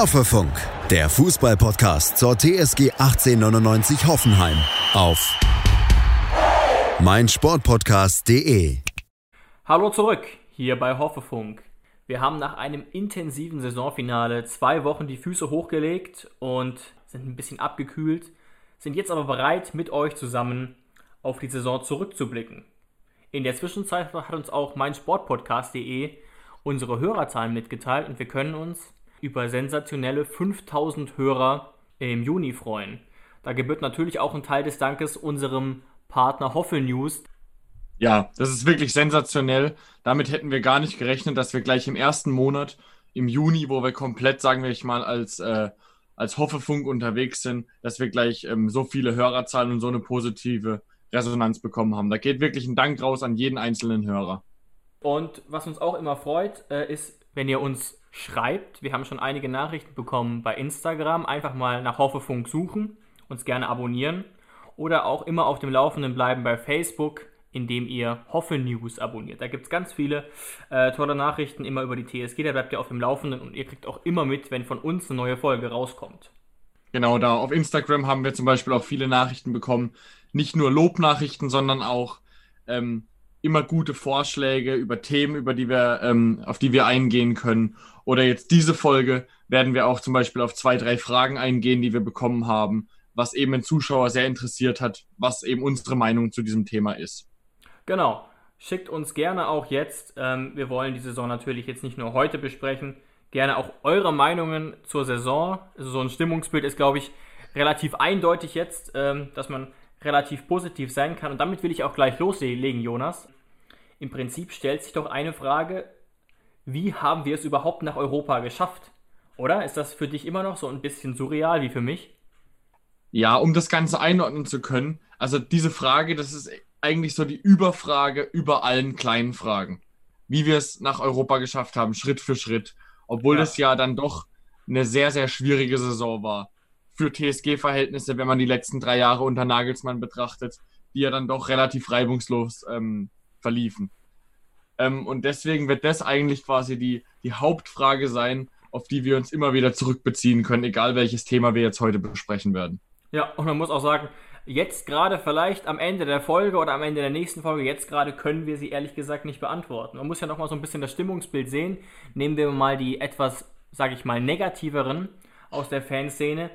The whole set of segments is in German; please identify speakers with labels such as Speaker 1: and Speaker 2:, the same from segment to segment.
Speaker 1: Hoffefunk, der Fußballpodcast zur TSG 1899 Hoffenheim auf meinsportpodcast.de.
Speaker 2: Hallo zurück, hier bei Hoffefunk. Wir haben nach einem intensiven Saisonfinale zwei Wochen die Füße hochgelegt und sind ein bisschen abgekühlt, sind jetzt aber bereit, mit euch zusammen auf die Saison zurückzublicken. In der Zwischenzeit hat uns auch meinsportpodcast.de unsere Hörerzahlen mitgeteilt und wir können uns über sensationelle 5000 Hörer im Juni freuen. Da gebührt natürlich auch ein Teil des Dankes unserem Partner Hoffel News.
Speaker 3: Ja, das ist wirklich sensationell. Damit hätten wir gar nicht gerechnet, dass wir gleich im ersten Monat, im Juni, wo wir komplett, sagen wir mal, als, äh, als Hoffefunk unterwegs sind, dass wir gleich ähm, so viele Hörerzahlen und so eine positive Resonanz bekommen haben. Da geht wirklich ein Dank raus an jeden einzelnen Hörer.
Speaker 2: Und was uns auch immer freut, äh, ist, wenn ihr uns schreibt. Wir haben schon einige Nachrichten bekommen bei Instagram. Einfach mal nach Hoffefunk suchen, uns gerne abonnieren oder auch immer auf dem Laufenden bleiben bei Facebook, indem ihr Hoffe News abonniert. Da gibt es ganz viele äh, tolle Nachrichten immer über die TSG. Da bleibt ihr auf dem Laufenden und ihr kriegt auch immer mit, wenn von uns eine neue Folge rauskommt.
Speaker 3: Genau, da auf Instagram haben wir zum Beispiel auch viele Nachrichten bekommen. Nicht nur Lobnachrichten, sondern auch ähm, immer gute Vorschläge über Themen, über die wir, ähm, auf die wir eingehen können. Oder jetzt diese Folge werden wir auch zum Beispiel auf zwei, drei Fragen eingehen, die wir bekommen haben, was eben ein Zuschauer sehr interessiert hat, was eben unsere Meinung zu diesem Thema ist.
Speaker 2: Genau. Schickt uns gerne auch jetzt, ähm, wir wollen die Saison natürlich jetzt nicht nur heute besprechen, gerne auch eure Meinungen zur Saison. Also so ein Stimmungsbild ist, glaube ich, relativ eindeutig jetzt, ähm, dass man relativ positiv sein kann. Und damit will ich auch gleich loslegen, Jonas. Im Prinzip stellt sich doch eine Frage, wie haben wir es überhaupt nach Europa geschafft? Oder ist das für dich immer noch so ein bisschen surreal wie für mich?
Speaker 3: Ja, um das Ganze einordnen zu können, also diese Frage, das ist eigentlich so die Überfrage über allen kleinen Fragen. Wie wir es nach Europa geschafft haben, Schritt für Schritt. Obwohl ja. das ja dann doch eine sehr, sehr schwierige Saison war für TSG-Verhältnisse, wenn man die letzten drei Jahre unter Nagelsmann betrachtet, die ja dann doch relativ reibungslos ähm, verliefen. Ähm, und deswegen wird das eigentlich quasi die, die Hauptfrage sein, auf die wir uns immer wieder zurückbeziehen können, egal welches Thema wir jetzt heute besprechen werden.
Speaker 2: Ja, und man muss auch sagen, jetzt gerade vielleicht am Ende der Folge oder am Ende der nächsten Folge, jetzt gerade können wir sie ehrlich gesagt nicht beantworten. Man muss ja nochmal so ein bisschen das Stimmungsbild sehen. Nehmen wir mal die etwas, sage ich mal, negativeren aus der Fanszene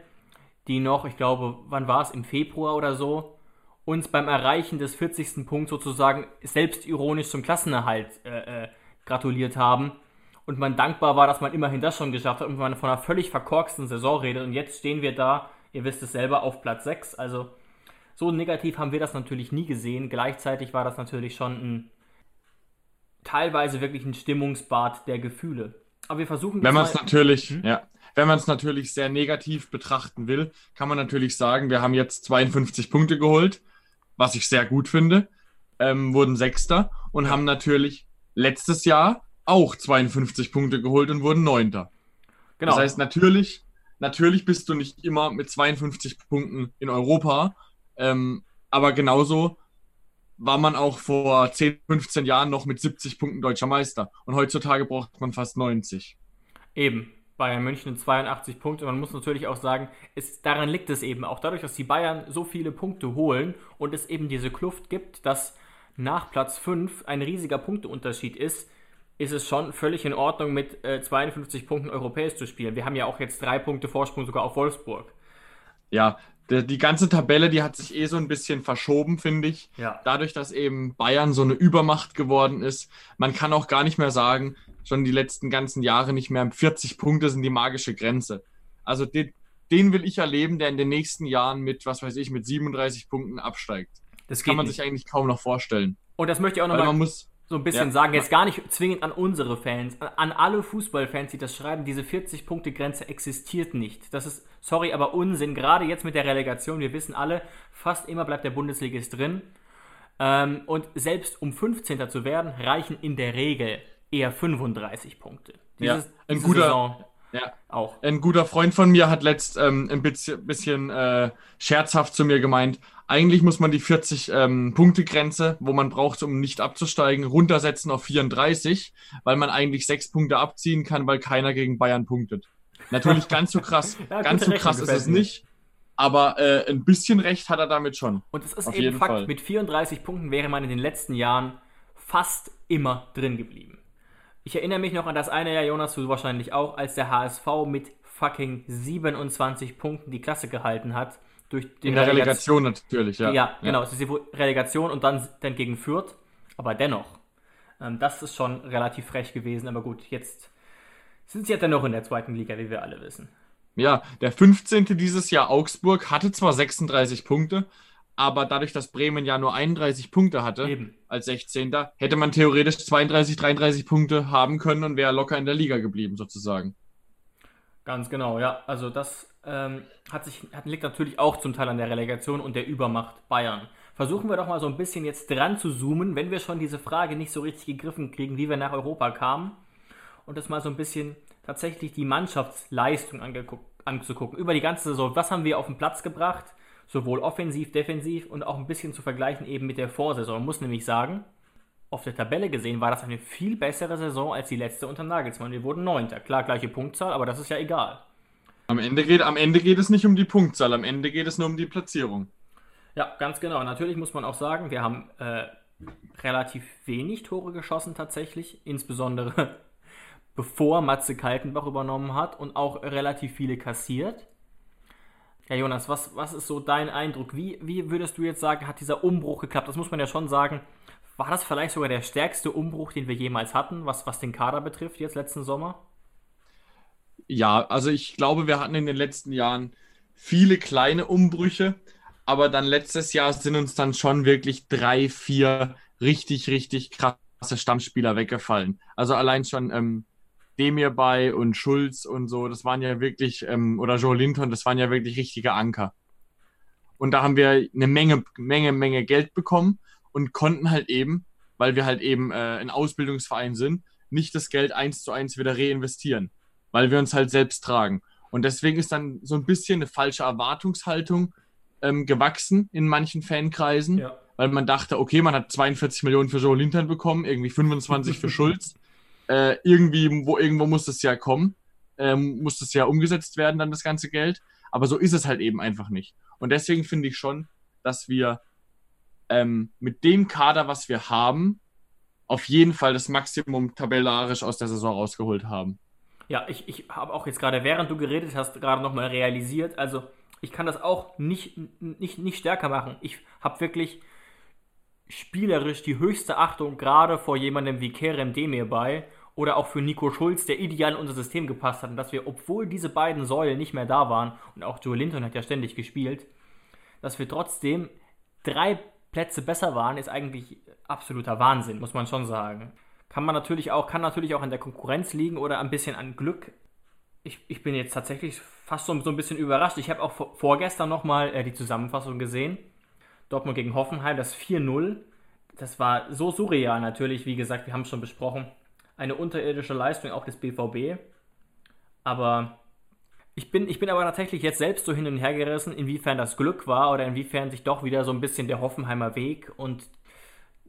Speaker 2: die noch, ich glaube, wann war es, im Februar oder so, uns beim Erreichen des 40. Punkts sozusagen selbstironisch zum Klassenerhalt äh, äh, gratuliert haben. Und man dankbar war, dass man immerhin das schon geschafft hat und man von einer völlig verkorksten Saison redet. Und jetzt stehen wir da, ihr wisst es selber, auf Platz 6. Also so negativ haben wir das natürlich nie gesehen. Gleichzeitig war das natürlich schon ein teilweise wirklich ein Stimmungsbad der Gefühle. Aber wir versuchen.
Speaker 3: Wenn man es natürlich, hm? ja, wenn man es natürlich sehr negativ betrachten will, kann man natürlich sagen, wir haben jetzt 52 Punkte geholt, was ich sehr gut finde, ähm, wurden Sechster und haben natürlich letztes Jahr auch 52 Punkte geholt und wurden Neunter. Genau. Das heißt, natürlich, natürlich bist du nicht immer mit 52 Punkten in Europa, ähm, aber genauso war man auch vor 10, 15 Jahren noch mit 70 Punkten deutscher Meister. Und heutzutage braucht man fast 90.
Speaker 2: Eben. Bayern München 82 Punkte. Man muss natürlich auch sagen, es, daran liegt es eben auch. Dadurch, dass die Bayern so viele Punkte holen und es eben diese Kluft gibt, dass nach Platz 5 ein riesiger Punkteunterschied ist, ist es schon völlig in Ordnung, mit äh, 52 Punkten europäisch zu spielen. Wir haben ja auch jetzt drei Punkte Vorsprung sogar auf Wolfsburg.
Speaker 3: Ja, die, ganze Tabelle, die hat sich eh so ein bisschen verschoben, finde ich. Ja. Dadurch, dass eben Bayern so eine Übermacht geworden ist. Man kann auch gar nicht mehr sagen, schon die letzten ganzen Jahre nicht mehr. 40 Punkte sind die magische Grenze. Also den, den will ich erleben, der in den nächsten Jahren mit, was weiß ich, mit 37 Punkten absteigt. Das, kann man nicht. sich eigentlich kaum noch vorstellen.
Speaker 2: Und das möchte ich auch nochmal so ein bisschen ja. sagen. Jetzt gar nicht zwingend an unsere Fans, an alle Fußballfans, die das schreiben. Diese 40-Punkte-Grenze existiert nicht. Das ist, sorry, aber Unsinn. Gerade jetzt mit der Relegation. Wir wissen alle, fast immer bleibt der Bundesligist drin. Ähm, und selbst um 15. zu werden, reichen in der Regel eher 35 Punkte.
Speaker 3: Dieses, ja, ein guter, Saison ja. auch. Ein guter Freund von mir hat letzt ähm, ein bisschen, bisschen äh, scherzhaft zu mir gemeint, eigentlich muss man die 40 ähm, wo man braucht, um nicht abzusteigen, runtersetzen auf 34, weil man eigentlich sechs Punkte abziehen kann, weil keiner gegen Bayern punktet. Natürlich ganz so krass, ja, ganz so krass ist es nicht. Aber äh, ein bisschen recht hat er damit schon.
Speaker 2: Und es ist Auf eben Fakt, Fall. mit 34 Punkten wäre man in den letzten Jahren fast immer drin geblieben. Ich erinnere mich noch an das eine Jahr, Jonas, du wahrscheinlich auch, als der HSV mit fucking 27 Punkten die Klasse gehalten hat. Durch
Speaker 3: den In der Relegation, natürlich, ja.
Speaker 2: Ja, genau. Es ist die Relegation und dann, dann gegen Fürth. Aber dennoch, ähm, das ist schon relativ frech gewesen. Aber gut, jetzt sind sie ja dennoch in der zweiten Liga, wie wir alle wissen.
Speaker 3: Ja, der 15. dieses Jahr Augsburg hatte zwar 36 Punkte, aber dadurch, dass Bremen ja nur 31 Punkte hatte Eben. als 16. hätte man theoretisch 32, 33 Punkte haben können und wäre locker in der Liga geblieben, sozusagen.
Speaker 2: Ganz genau, ja. Also das ähm, hat sich, hat, liegt natürlich auch zum Teil an der Relegation und der Übermacht Bayern. Versuchen wir doch mal so ein bisschen jetzt dran zu zoomen, wenn wir schon diese Frage nicht so richtig gegriffen kriegen, wie wir nach Europa kamen. Und das mal so ein bisschen tatsächlich die Mannschaftsleistung anzugucken. Über die ganze Saison. Was haben wir auf den Platz gebracht? Sowohl offensiv, defensiv und auch ein bisschen zu vergleichen eben mit der Vorsaison. Man muss nämlich sagen, auf der Tabelle gesehen war das eine viel bessere Saison als die letzte unter Nagelsmann. Wir wurden Neunter. Klar, gleiche Punktzahl, aber das ist ja egal.
Speaker 3: Am Ende, geht, am Ende geht es nicht um die Punktzahl, am Ende geht es nur um die Platzierung.
Speaker 2: Ja, ganz genau. Natürlich muss man auch sagen, wir haben äh, relativ wenig Tore geschossen tatsächlich, insbesondere bevor Matze Kaltenbach übernommen hat und auch relativ viele kassiert. Ja, Jonas, was, was ist so dein Eindruck? Wie, wie würdest du jetzt sagen, hat dieser Umbruch geklappt? Das muss man ja schon sagen. War das vielleicht sogar der stärkste Umbruch, den wir jemals hatten, was, was den Kader betrifft, jetzt letzten Sommer?
Speaker 3: Ja, also ich glaube, wir hatten in den letzten Jahren viele kleine Umbrüche, aber dann letztes Jahr sind uns dann schon wirklich drei, vier richtig, richtig krasse Stammspieler weggefallen. Also allein schon ähm, Demir bei und Schulz und so, das waren ja wirklich, ähm, oder Joe Linton, das waren ja wirklich richtige Anker. Und da haben wir eine Menge, Menge, Menge Geld bekommen und konnten halt eben, weil wir halt eben äh, ein Ausbildungsverein sind, nicht das Geld eins zu eins wieder reinvestieren, weil wir uns halt selbst tragen. Und deswegen ist dann so ein bisschen eine falsche Erwartungshaltung ähm, gewachsen in manchen Fankreisen, ja. weil man dachte, okay, man hat 42 Millionen für Joe Linton bekommen, irgendwie 25 für Schulz äh, irgendwie, wo irgendwo muss das ja kommen, ähm, muss das ja umgesetzt werden, dann das ganze Geld. Aber so ist es halt eben einfach nicht. Und deswegen finde ich schon, dass wir ähm, mit dem Kader, was wir haben, auf jeden Fall das Maximum tabellarisch aus der Saison rausgeholt haben.
Speaker 2: Ja, ich, ich habe auch jetzt gerade, während du geredet hast, gerade nochmal realisiert, also ich kann das auch nicht, nicht, nicht stärker machen. Ich habe wirklich spielerisch die höchste Achtung gerade vor jemandem wie Kerem Demir bei oder auch für Nico Schulz, der ideal in unser System gepasst hat und dass wir, obwohl diese beiden Säulen nicht mehr da waren und auch Joe Linton hat ja ständig gespielt, dass wir trotzdem drei Plätze besser waren, ist eigentlich absoluter Wahnsinn, muss man schon sagen. Kann man natürlich auch, kann natürlich auch an der Konkurrenz liegen oder ein bisschen an Glück. Ich, ich bin jetzt tatsächlich fast so, so ein bisschen überrascht. Ich habe auch vor, vorgestern nochmal äh, die Zusammenfassung gesehen Dortmund gegen Hoffenheim, das 4-0. Das war so surreal natürlich, wie gesagt, wir haben es schon besprochen. Eine unterirdische Leistung auch des BVB. Aber ich bin, ich bin aber tatsächlich jetzt selbst so hin und her gerissen, inwiefern das Glück war oder inwiefern sich doch wieder so ein bisschen der Hoffenheimer Weg und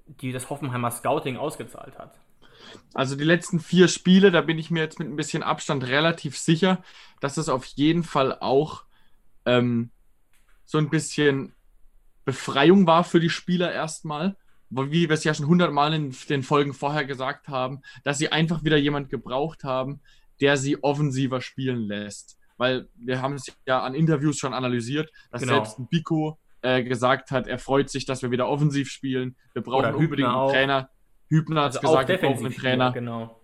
Speaker 2: die, das Hoffenheimer Scouting ausgezahlt hat.
Speaker 3: Also die letzten vier Spiele, da bin ich mir jetzt mit ein bisschen Abstand relativ sicher, dass es auf jeden Fall auch ähm, so ein bisschen Befreiung war für die Spieler erstmal, wie wir es ja schon hundertmal in den Folgen vorher gesagt haben, dass sie einfach wieder jemand gebraucht haben, der sie offensiver spielen lässt. Weil wir haben es ja an Interviews schon analysiert, dass genau. selbst ein Biko äh, gesagt hat, er freut sich, dass wir wieder offensiv spielen. Wir brauchen unbedingt einen Trainer. Hübner hat also gesagt, wir brauchen einen Trainer. Genau.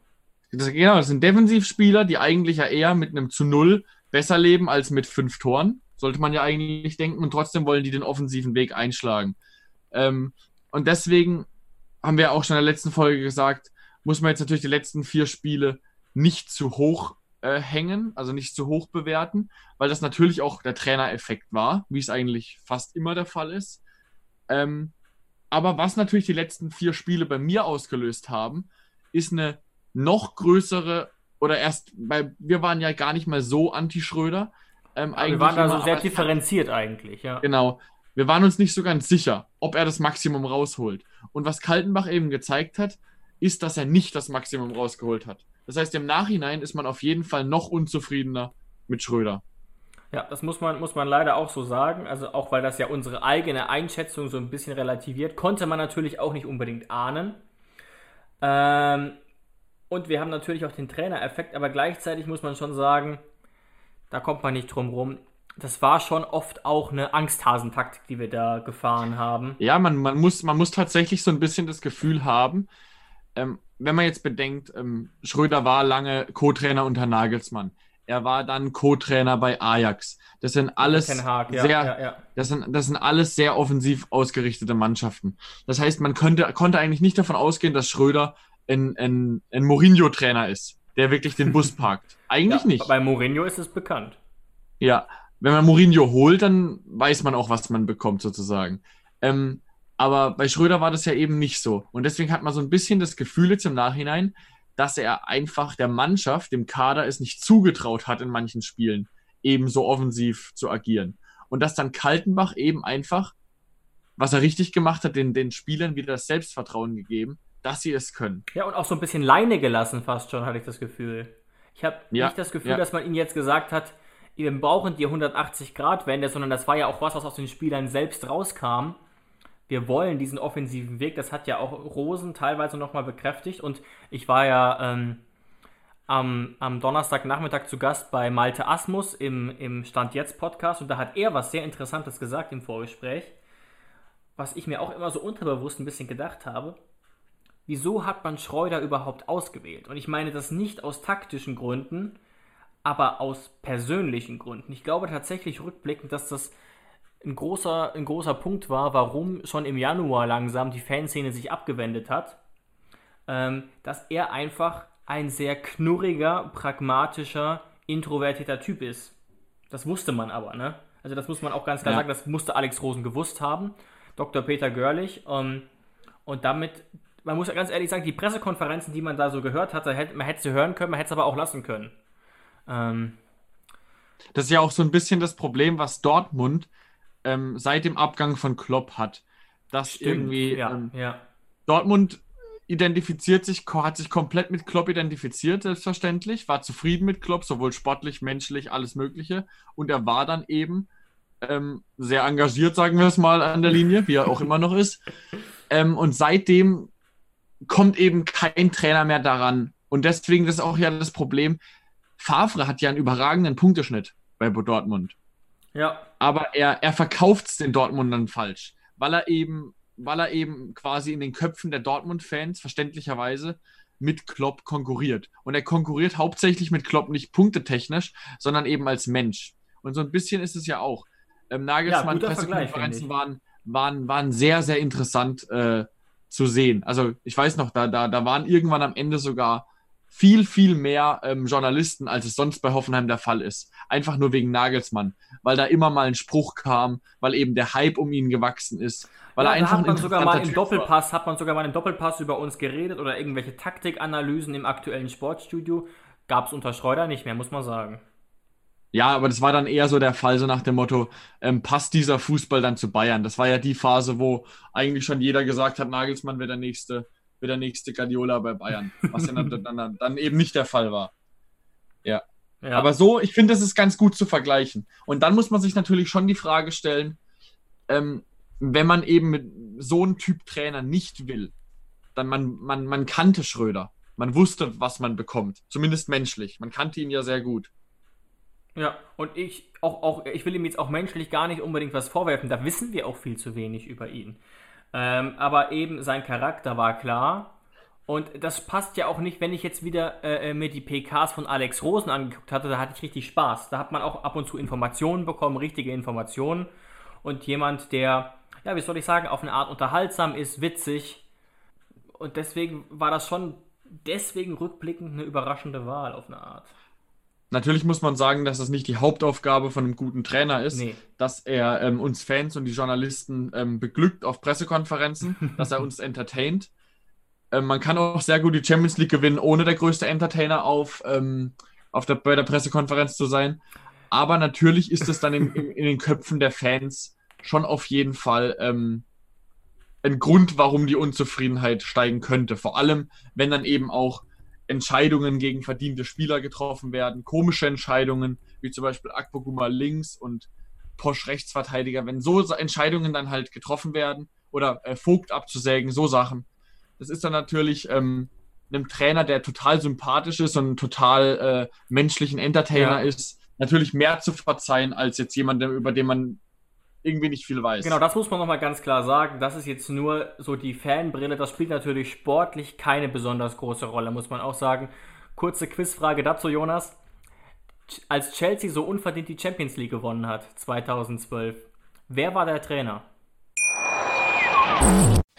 Speaker 3: Das, genau, das sind Defensivspieler, die eigentlich ja eher mit einem zu Null besser leben als mit fünf Toren sollte man ja eigentlich denken. Und trotzdem wollen die den offensiven Weg einschlagen. Ähm, und deswegen haben wir auch schon in der letzten Folge gesagt, muss man jetzt natürlich die letzten vier Spiele nicht zu hoch äh, hängen, also nicht zu hoch bewerten, weil das natürlich auch der Trainereffekt war, wie es eigentlich fast immer der Fall ist. Ähm, aber was natürlich die letzten vier Spiele bei mir ausgelöst haben, ist eine noch größere oder erst, weil wir waren ja gar nicht mal so anti-Schröder,
Speaker 2: ähm, wir waren da so sehr differenziert eigentlich, ja.
Speaker 3: Genau. Wir waren uns nicht so ganz sicher, ob er das Maximum rausholt. Und was Kaltenbach eben gezeigt hat, ist, dass er nicht das Maximum rausgeholt hat. Das heißt, im Nachhinein ist man auf jeden Fall noch unzufriedener mit Schröder.
Speaker 2: Ja, das muss man, muss man leider auch so sagen. Also auch weil das ja unsere eigene Einschätzung so ein bisschen relativiert, konnte man natürlich auch nicht unbedingt ahnen. Ähm, und wir haben natürlich auch den Trainereffekt, aber gleichzeitig muss man schon sagen, da kommt man nicht drum rum. Das war schon oft auch eine Angsthasentaktik, die wir da gefahren haben.
Speaker 3: Ja, man, man, muss, man muss tatsächlich so ein bisschen das Gefühl haben, ähm, wenn man jetzt bedenkt, ähm, Schröder war lange Co-Trainer unter Nagelsmann. Er war dann Co-Trainer bei Ajax. Das sind alles
Speaker 2: Haag, ja,
Speaker 3: sehr,
Speaker 2: ja, ja.
Speaker 3: Das, sind, das sind alles sehr offensiv ausgerichtete Mannschaften. Das heißt, man könnte, konnte eigentlich nicht davon ausgehen, dass Schröder ein, ein, ein Mourinho-Trainer ist, der wirklich den Bus parkt. Eigentlich nicht.
Speaker 2: Bei Mourinho ist es bekannt.
Speaker 3: Ja, wenn man Mourinho holt, dann weiß man auch, was man bekommt, sozusagen. Ähm, aber bei Schröder war das ja eben nicht so. Und deswegen hat man so ein bisschen das Gefühl jetzt im Nachhinein, dass er einfach der Mannschaft, dem Kader, es nicht zugetraut hat, in manchen Spielen eben so offensiv zu agieren. Und dass dann Kaltenbach eben einfach, was er richtig gemacht hat, den, den Spielern wieder das Selbstvertrauen gegeben, dass sie es können.
Speaker 2: Ja, und auch so ein bisschen Leine gelassen fast schon, hatte ich das Gefühl. Ich habe
Speaker 3: Ja,
Speaker 2: nicht das Gefühl,
Speaker 3: ja.
Speaker 2: dass man ihnen jetzt gesagt hat, wir brauchen die 180-Grad-Wende, sondern das war ja auch was, was aus den Spielern selbst rauskam. Wir wollen diesen offensiven Weg. Das hat ja auch Rosen teilweise nochmal bekräftigt. Und ich war ja ähm, am, am Donnerstagnachmittag zu Gast bei Malte Asmus im, im Stand Jetzt Podcast und da hat er was sehr Interessantes gesagt im Vorgespräch, was ich mir auch immer so unterbewusst ein bisschen gedacht habe wieso hat man Schreuder überhaupt ausgewählt? Und ich meine das nicht aus taktischen Gründen, aber aus persönlichen Gründen. Ich glaube tatsächlich rückblickend, dass das ein großer, ein großer Punkt war, warum schon im Januar langsam die Fanszene sich abgewendet hat. Ähm, dass er einfach ein sehr knurriger, pragmatischer, introvertierter Typ ist. Das wusste man aber, ne? Also das muss man auch ganz klar
Speaker 3: Ja.
Speaker 2: sagen, das musste Alex Rosen gewusst haben. Dr. Peter Görlich. Ähm, und damit, man muss ja ganz ehrlich sagen, die Pressekonferenzen, die man da so gehört hatte, man hätte sie hören können, man hätte es aber auch lassen können. Ähm,
Speaker 3: Das ist ja auch so ein bisschen das Problem, was Dortmund ähm, seit dem Abgang von Klopp hat. Dass irgendwie
Speaker 2: ja,
Speaker 3: ähm,
Speaker 2: ja.
Speaker 3: Dortmund identifiziert sich, hat sich komplett mit Klopp identifiziert, selbstverständlich, war zufrieden mit Klopp, sowohl sportlich, menschlich, alles Mögliche. Und er war dann eben ähm, sehr engagiert, sagen wir es mal, an der Linie, wie er auch immer noch ist. Ähm, und seitdem kommt eben kein Trainer mehr daran. Und deswegen das ist auch ja das Problem. Favre hat ja einen überragenden Punkteschnitt bei Dortmund
Speaker 2: Ja,
Speaker 3: aber er, er verkauft es den Dortmundern falsch, weil er eben, weil er eben quasi in den Köpfen der Dortmund-Fans verständlicherweise mit Klopp konkurriert. Und er konkurriert hauptsächlich mit Klopp nicht punktetechnisch, sondern eben als Mensch. Und so ein bisschen ist es ja auch. Ähm, Nagelsmann
Speaker 2: Vergleich,
Speaker 3: Pressekonferenzen waren, waren, waren sehr, sehr interessant äh, zu sehen. Also ich weiß noch, da, da, da waren irgendwann am Ende sogar viel, viel mehr ähm, Journalisten, als es sonst bei Hoffenheim der Fall ist. Einfach nur wegen Nagelsmann, weil da immer mal ein Spruch kam, weil eben der Hype um ihn gewachsen ist, weil
Speaker 2: ja
Speaker 3: er einfach
Speaker 2: hat man sogar mal im
Speaker 3: Typ war.
Speaker 2: Doppelpass, hat man sogar mal im Doppelpass über uns geredet oder irgendwelche Taktikanalysen im aktuellen Sportstudio. Gab es unter Schreuder nicht mehr, muss man sagen.
Speaker 3: Ja, aber das war dann eher so der Fall, so nach dem Motto, ähm, passt dieser Fußball dann zu Bayern? Das war ja die Phase, wo eigentlich schon jeder gesagt hat, Nagelsmann wird der nächste, wird der nächste Guardiola bei Bayern, was ja dann, dann, dann eben nicht der Fall war.
Speaker 2: Ja.
Speaker 3: Aber so, ich finde, das ist ganz gut zu vergleichen. Und dann muss man sich natürlich schon die Frage stellen, ähm, wenn man eben mit so einem Typ Trainer nicht will, dann man, man, man kannte Schröder. Man wusste, was man bekommt. Zumindest menschlich. Man kannte ihn ja sehr gut.
Speaker 2: Ja, und ich auch, auch, ich will ihm jetzt auch menschlich gar nicht unbedingt was vorwerfen. Da wissen wir auch viel zu wenig über ihn. Ähm, aber eben sein Charakter war klar. Und das passt ja auch nicht, wenn ich jetzt wieder äh, mir die PKs von Alex Rosen angeguckt hatte, da hatte ich richtig Spaß. Da hat man auch ab und zu Informationen bekommen, richtige Informationen. Und jemand, der, ja, wie soll ich sagen, auf eine Art unterhaltsam ist, witzig. Und deswegen war das schon deswegen rückblickend eine überraschende Wahl auf eine Art.
Speaker 3: Natürlich muss man sagen, dass das nicht die Hauptaufgabe von einem guten Trainer ist,
Speaker 2: Nee.
Speaker 3: dass er ähm, uns Fans und die Journalisten ähm, beglückt auf Pressekonferenzen, dass er uns entertaint. Ähm, man kann auch sehr gut die Champions League gewinnen, ohne der größte Entertainer auf, ähm, auf der, bei der Pressekonferenz zu sein. Aber natürlich ist es dann in, in, in den Köpfen der Fans schon auf jeden Fall ähm, ein Grund, warum die Unzufriedenheit steigen könnte. Vor allem, wenn dann eben auch Entscheidungen gegen verdiente Spieler getroffen werden, komische Entscheidungen, wie zum Beispiel Akpoguma links und Posch Rechtsverteidiger, wenn so Entscheidungen dann halt getroffen werden oder äh, Vogt abzusägen, so Sachen. Das ist dann natürlich ähm, einem Trainer, der total sympathisch ist und total äh, menschlichen Entertainer ja. ist, natürlich mehr zu verzeihen als jetzt jemand, über den man irgendwie nicht viel weiß.
Speaker 2: Genau, das muss man nochmal ganz klar sagen. Das ist jetzt nur so die Fanbrille. Das spielt natürlich sportlich keine besonders große Rolle, muss man auch sagen. Kurze Quizfrage dazu, Jonas. Als Chelsea so unverdient die Champions League gewonnen hat, 2012, wer war der Trainer?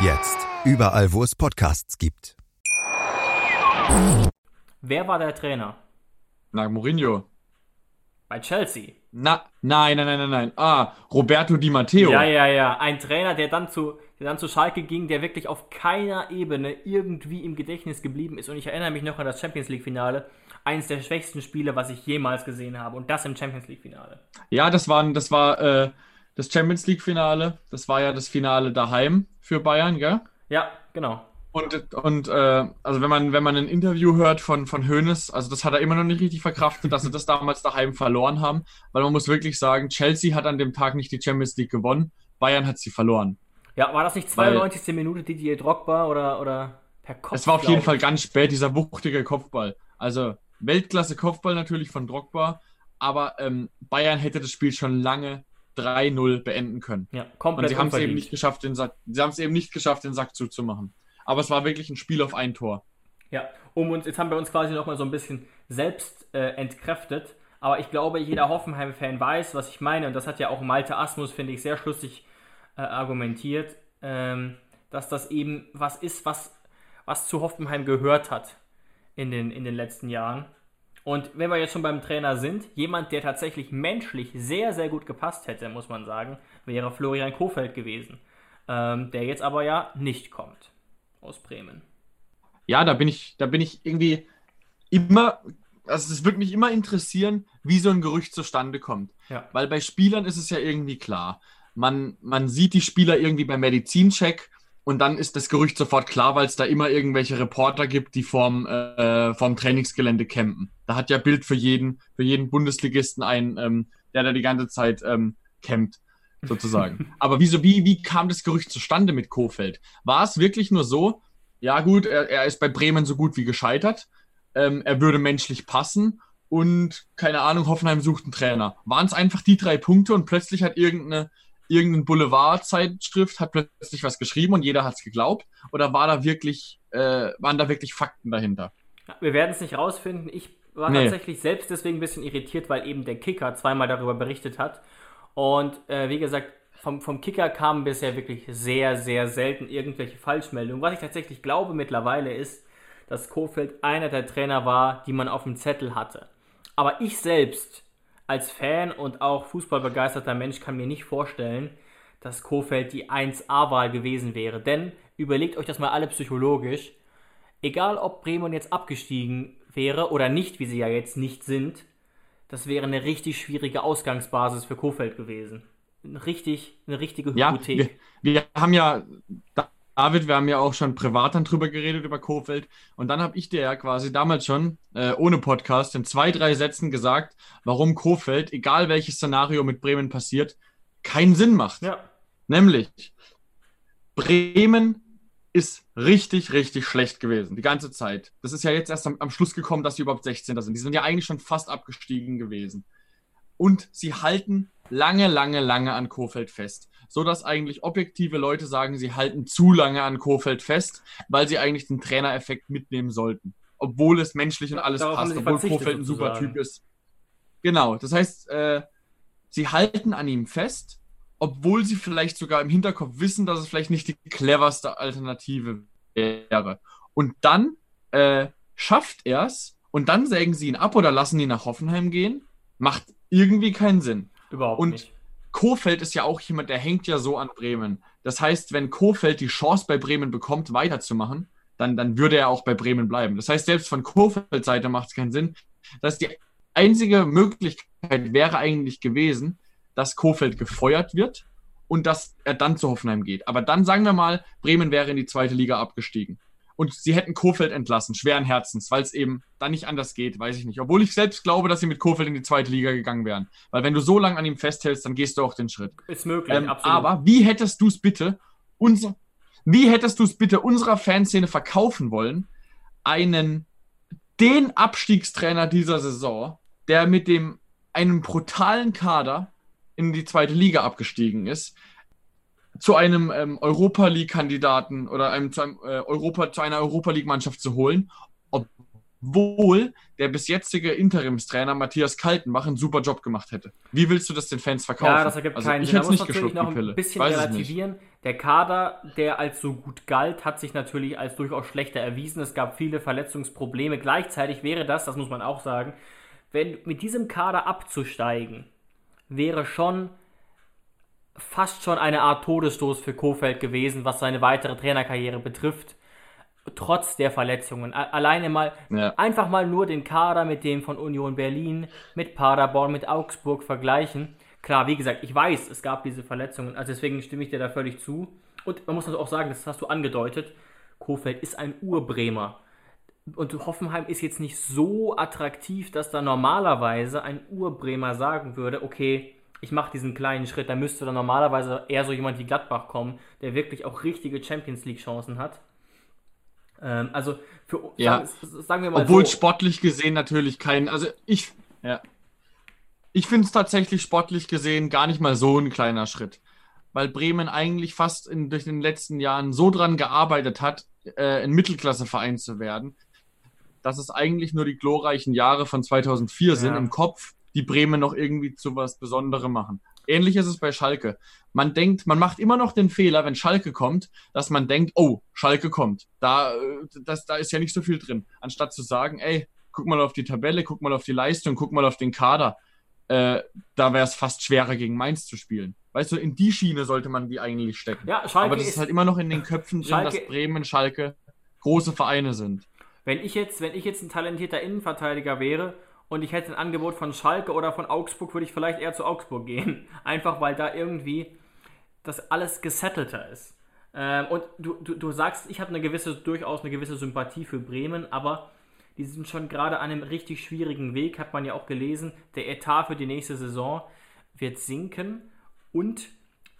Speaker 1: Jetzt. Überall, wo es Podcasts gibt.
Speaker 2: Wer war der Trainer?
Speaker 3: Na, Mourinho.
Speaker 2: Bei Chelsea.
Speaker 3: Na, nein, nein, nein, nein, nein. Ah, Roberto Di Matteo.
Speaker 2: Ja, ja, ja. Ein Trainer, der dann zu, der dann zu Schalke ging, der wirklich auf keiner Ebene irgendwie im Gedächtnis geblieben ist. Und ich erinnere mich noch an das Champions League-Finale. Eines der schwächsten Spiele, was ich jemals gesehen habe. Und das im Champions League-Finale.
Speaker 3: Ja, das, waren, das war äh, das Champions League-Finale. Das war ja das Finale daheim für Bayern, gell?
Speaker 2: Ja, genau.
Speaker 3: Und, und äh, also wenn man, wenn man ein Interview hört von, von Hoeneß, also das hat er immer noch nicht richtig verkraftet, dass sie das damals daheim verloren haben, weil man muss wirklich sagen, Chelsea hat an dem Tag nicht die Champions League gewonnen, Bayern hat sie verloren.
Speaker 2: Ja, war das nicht 92. Weil, Minute Didier Drogba oder, oder
Speaker 3: per Kopf? Es war auf jeden Fall ganz spät, dieser wuchtige Kopfball. Also Weltklasse Kopfball natürlich von Drogba, aber ähm, Bayern hätte das Spiel schon lange 3-0 beenden können.
Speaker 2: Ja, komplett.
Speaker 3: Und sie haben es eben nicht geschafft, den Sack, sie haben es eben nicht geschafft, den Sack zuzumachen. Aber es war wirklich ein Spiel auf ein Tor.
Speaker 2: Ja, um uns, jetzt haben wir uns quasi nochmal so ein bisschen selbst äh, entkräftet. Aber ich glaube, jeder Hoffenheim-Fan weiß, was ich meine. Und das hat ja auch Malte Asmus, finde ich, sehr schlüssig äh, argumentiert, ähm, dass das eben was ist, was, was zu Hoffenheim gehört hat in den, in den letzten Jahren. Und wenn wir jetzt schon beim Trainer sind, jemand, der tatsächlich menschlich sehr, sehr gut gepasst hätte, muss man sagen, wäre Florian Kofeld gewesen. Ähm, der jetzt aber ja nicht kommt aus Bremen.
Speaker 3: Ja, da bin ich, da bin ich irgendwie immer, also es würde mich immer interessieren, wie so ein Gerücht zustande kommt. Ja. Weil bei Spielern ist es ja irgendwie klar. Man, man sieht die Spieler irgendwie beim Medizincheck und dann ist das Gerücht sofort klar, weil es da immer irgendwelche Reporter gibt, die vorm, äh, vorm Trainingsgelände campen. Da hat ja Bild für jeden, für jeden Bundesligisten einen, ähm, der da die ganze Zeit ähm, campt, sozusagen. Aber wieso, wie, wie kam das Gerücht zustande mit Kofeld? War es wirklich nur so, ja gut, er, er ist bei Bremen so gut wie gescheitert, ähm, er würde menschlich passen und keine Ahnung, Hoffenheim sucht einen Trainer. Waren es einfach die drei Punkte und plötzlich hat irgendeine irgendeine Boulevardzeitschrift hat plötzlich was geschrieben und jeder hat es geglaubt? Oder war da wirklich, äh, waren da wirklich Fakten dahinter?
Speaker 2: Wir werden es nicht rausfinden. Ich war nee. tatsächlich selbst deswegen ein bisschen irritiert, weil eben der Kicker zweimal darüber berichtet hat. Und äh, wie gesagt, vom, vom Kicker kamen bisher wirklich sehr, sehr selten irgendwelche Falschmeldungen. Was ich tatsächlich glaube mittlerweile ist, dass Kofeld einer der Trainer war, die man auf dem Zettel hatte. Aber ich selbst als Fan und auch fußballbegeisterter Mensch kann mir nicht vorstellen, dass Kofeld die 1A-Wahl gewesen wäre. Denn überlegt euch das mal alle psychologisch. Egal ob Bremen jetzt abgestiegen wäre oder nicht, wie sie ja jetzt nicht sind, das wäre eine richtig schwierige Ausgangsbasis für Kofeld gewesen. Richtig, eine richtige
Speaker 3: Hypothek. Ja, wir, wir haben ja David, wir haben ja auch schon privat dann drüber geredet, über Kofeld. Und dann habe ich dir ja quasi damals schon, äh, ohne Podcast, in zwei, drei Sätzen gesagt, warum Kofeld, egal welches Szenario mit Bremen passiert, keinen Sinn macht. Ja. Nämlich, Bremen ist richtig, richtig schlecht gewesen, die ganze Zeit. Das ist ja jetzt erst am, am Schluss gekommen, dass sie überhaupt 16. sind. Die sind ja eigentlich schon fast abgestiegen gewesen. Und sie halten lange, lange, lange an Kofeld fest so dass eigentlich objektive Leute sagen, sie halten zu lange an Kofeld fest, weil sie eigentlich den Trainereffekt mitnehmen sollten. Obwohl es menschlich und alles Darauf passt, obwohl Kofeld ein super Typ ist. Genau, das heißt, äh, sie halten an ihm fest, obwohl sie vielleicht sogar im Hinterkopf wissen, dass es vielleicht nicht die cleverste Alternative wäre. Und dann äh, schafft er es und dann sägen sie ihn ab oder lassen ihn nach Hoffenheim gehen? Macht irgendwie keinen Sinn.
Speaker 2: Überhaupt
Speaker 3: Und
Speaker 2: nicht.
Speaker 3: Kofeld ist ja auch jemand, der hängt ja so an Bremen. Das heißt, wenn Kofeld die Chance bei Bremen bekommt, weiterzumachen, dann, dann würde er auch bei Bremen bleiben. Das heißt, selbst von Kofelds Seite macht es keinen Sinn. Das heißt, die einzige Möglichkeit wäre eigentlich gewesen, dass Kofeld gefeuert wird und dass er dann zu Hoffenheim geht. Aber dann sagen wir mal, Bremen wäre in die zweite Liga abgestiegen. Und sie hätten Kofeld entlassen, schweren Herzens, weil es eben dann nicht anders geht, weiß ich nicht. Obwohl ich selbst glaube, dass sie mit Kofeld in die zweite Liga gegangen wären. Weil wenn du so lange an ihm festhältst, dann gehst du auch den Schritt.
Speaker 2: Ist möglich,
Speaker 3: Ähm,
Speaker 2: absolut.
Speaker 3: aber wie hättest du es bitte unser, wie hättest du es bitte unserer Fanszene verkaufen wollen, einen den Abstiegstrainer dieser Saison, der mit dem einem brutalen Kader in die zweite Liga abgestiegen ist, zu einem ähm, Europa League-Kandidaten oder einem, zu, einem, äh, Europa, zu einer Europa League-Mannschaft zu holen, obwohl der bis jetzige Interimstrainer Matthias Kaltenbach einen super Job gemacht hätte. Wie willst du das den Fans verkaufen?
Speaker 2: Ja, das ergibt
Speaker 3: also
Speaker 2: keinen
Speaker 3: ich
Speaker 2: Sinn.
Speaker 3: hätte
Speaker 2: Da
Speaker 3: es
Speaker 2: muss
Speaker 3: nicht
Speaker 2: natürlich
Speaker 3: geschluckt,
Speaker 2: noch ein bisschen
Speaker 3: Weiß
Speaker 2: relativieren. Der Kader, der als so gut galt, hat sich natürlich als durchaus schlechter erwiesen. Es gab viele Verletzungsprobleme. Gleichzeitig wäre das, das muss man auch sagen, wenn mit diesem Kader abzusteigen, wäre schon fast schon eine Art Todesstoß für Kofeld gewesen, was seine weitere Trainerkarriere betrifft. Trotz der Verletzungen. Alleine mal,
Speaker 3: Ja.
Speaker 2: einfach mal nur den Kader mit dem von Union Berlin, mit Paderborn, mit Augsburg vergleichen. Klar, wie gesagt, ich weiß, es gab diese Verletzungen, also deswegen stimme ich dir da völlig zu. Und man muss also auch sagen, das hast du angedeutet, Kofeld ist ein Urbremer. Und Hoffenheim ist jetzt nicht so attraktiv, dass da normalerweise ein Urbremer sagen würde, okay, ich mache diesen kleinen Schritt, da müsste dann normalerweise eher so jemand wie Gladbach kommen, der wirklich auch richtige Champions League Chancen hat. Ähm, also für
Speaker 3: Ja.
Speaker 2: sagen, sagen wir mal
Speaker 3: Obwohl
Speaker 2: so,
Speaker 3: sportlich gesehen natürlich kein, also ich, ja. Ich finde es tatsächlich sportlich gesehen gar nicht mal so ein kleiner Schritt. Weil Bremen eigentlich fast in, durch den letzten Jahren so dran gearbeitet hat, äh, ein Mittelklasseverein zu werden, dass es eigentlich nur die glorreichen Jahre von 2004 sind
Speaker 2: Ja.
Speaker 3: im Kopf, die Bremen noch irgendwie zu was Besonderem machen. Ähnlich ist es bei Schalke. Man denkt, man macht immer noch den Fehler, wenn Schalke kommt, dass man denkt, oh, Schalke kommt. Da, äh, das, da ist ja nicht so viel drin. Anstatt zu sagen, ey, guck mal auf die Tabelle, guck mal auf die Leistung, guck mal auf den Kader. Äh, da wäre es fast schwerer, gegen Mainz zu spielen. Weißt du, in die Schiene sollte man die eigentlich stecken.
Speaker 2: ja, Schalke
Speaker 3: Aber das ist halt immer noch in den Köpfen drin,
Speaker 2: Schalke-
Speaker 3: dass Bremen, Schalke große Vereine sind.
Speaker 2: Wenn ich jetzt, wenn ich jetzt ein talentierter Innenverteidiger wäre und ich hätte ein Angebot von Schalke oder von Augsburg, würde ich vielleicht eher zu Augsburg gehen. Einfach weil da irgendwie das alles gesettelter ist. Ähm, und du, du, du sagst, ich habe eine gewisse, durchaus eine gewisse Sympathie für Bremen, aber die sind schon gerade an einem richtig schwierigen Weg, hat man ja auch gelesen. Der Etat für die nächste Saison wird sinken und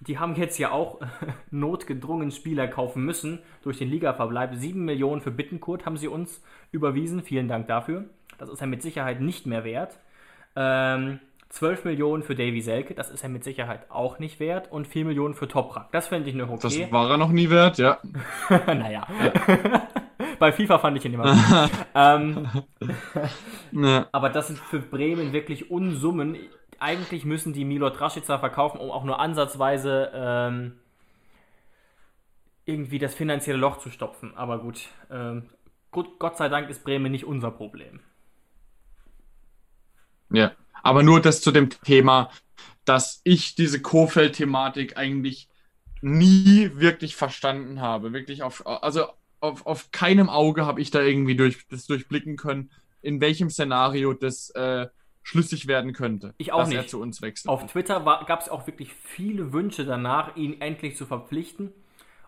Speaker 2: die haben jetzt ja auch notgedrungen Spieler kaufen müssen durch den Ligaverbleib. 7 Millionen für Bittenkurt haben sie uns überwiesen. Vielen Dank dafür. Das ist er mit Sicherheit nicht mehr wert. Ähm, 12 Millionen für Davy Selke, das ist er mit Sicherheit auch nicht wert. Und 4 Millionen für Toprak. Das fände ich noch
Speaker 3: Das
Speaker 2: okay.
Speaker 3: war er noch nie wert, ja.
Speaker 2: naja. Bei FIFA fand ich ihn immer gut. ähm,
Speaker 3: ja.
Speaker 2: aber das sind für Bremen wirklich Unsummen. Eigentlich müssen die Milot Rashica verkaufen, um auch nur ansatzweise ähm, irgendwie das finanzielle Loch zu stopfen. Aber gut, ähm, gut, Gott sei Dank ist Bremen nicht unser Problem.
Speaker 3: Ja, aber nur das zu dem Thema, dass ich diese Kofeld-Thematik eigentlich nie wirklich verstanden habe. Wirklich auf, also auf, auf keinem Auge habe ich da irgendwie durch, das durchblicken können, in welchem Szenario das äh, schlüssig werden könnte,
Speaker 2: Ich auch
Speaker 3: dass er
Speaker 2: nicht.
Speaker 3: zu uns wechselt.
Speaker 2: Auf Twitter gab es auch wirklich viele Wünsche danach, ihn endlich zu verpflichten.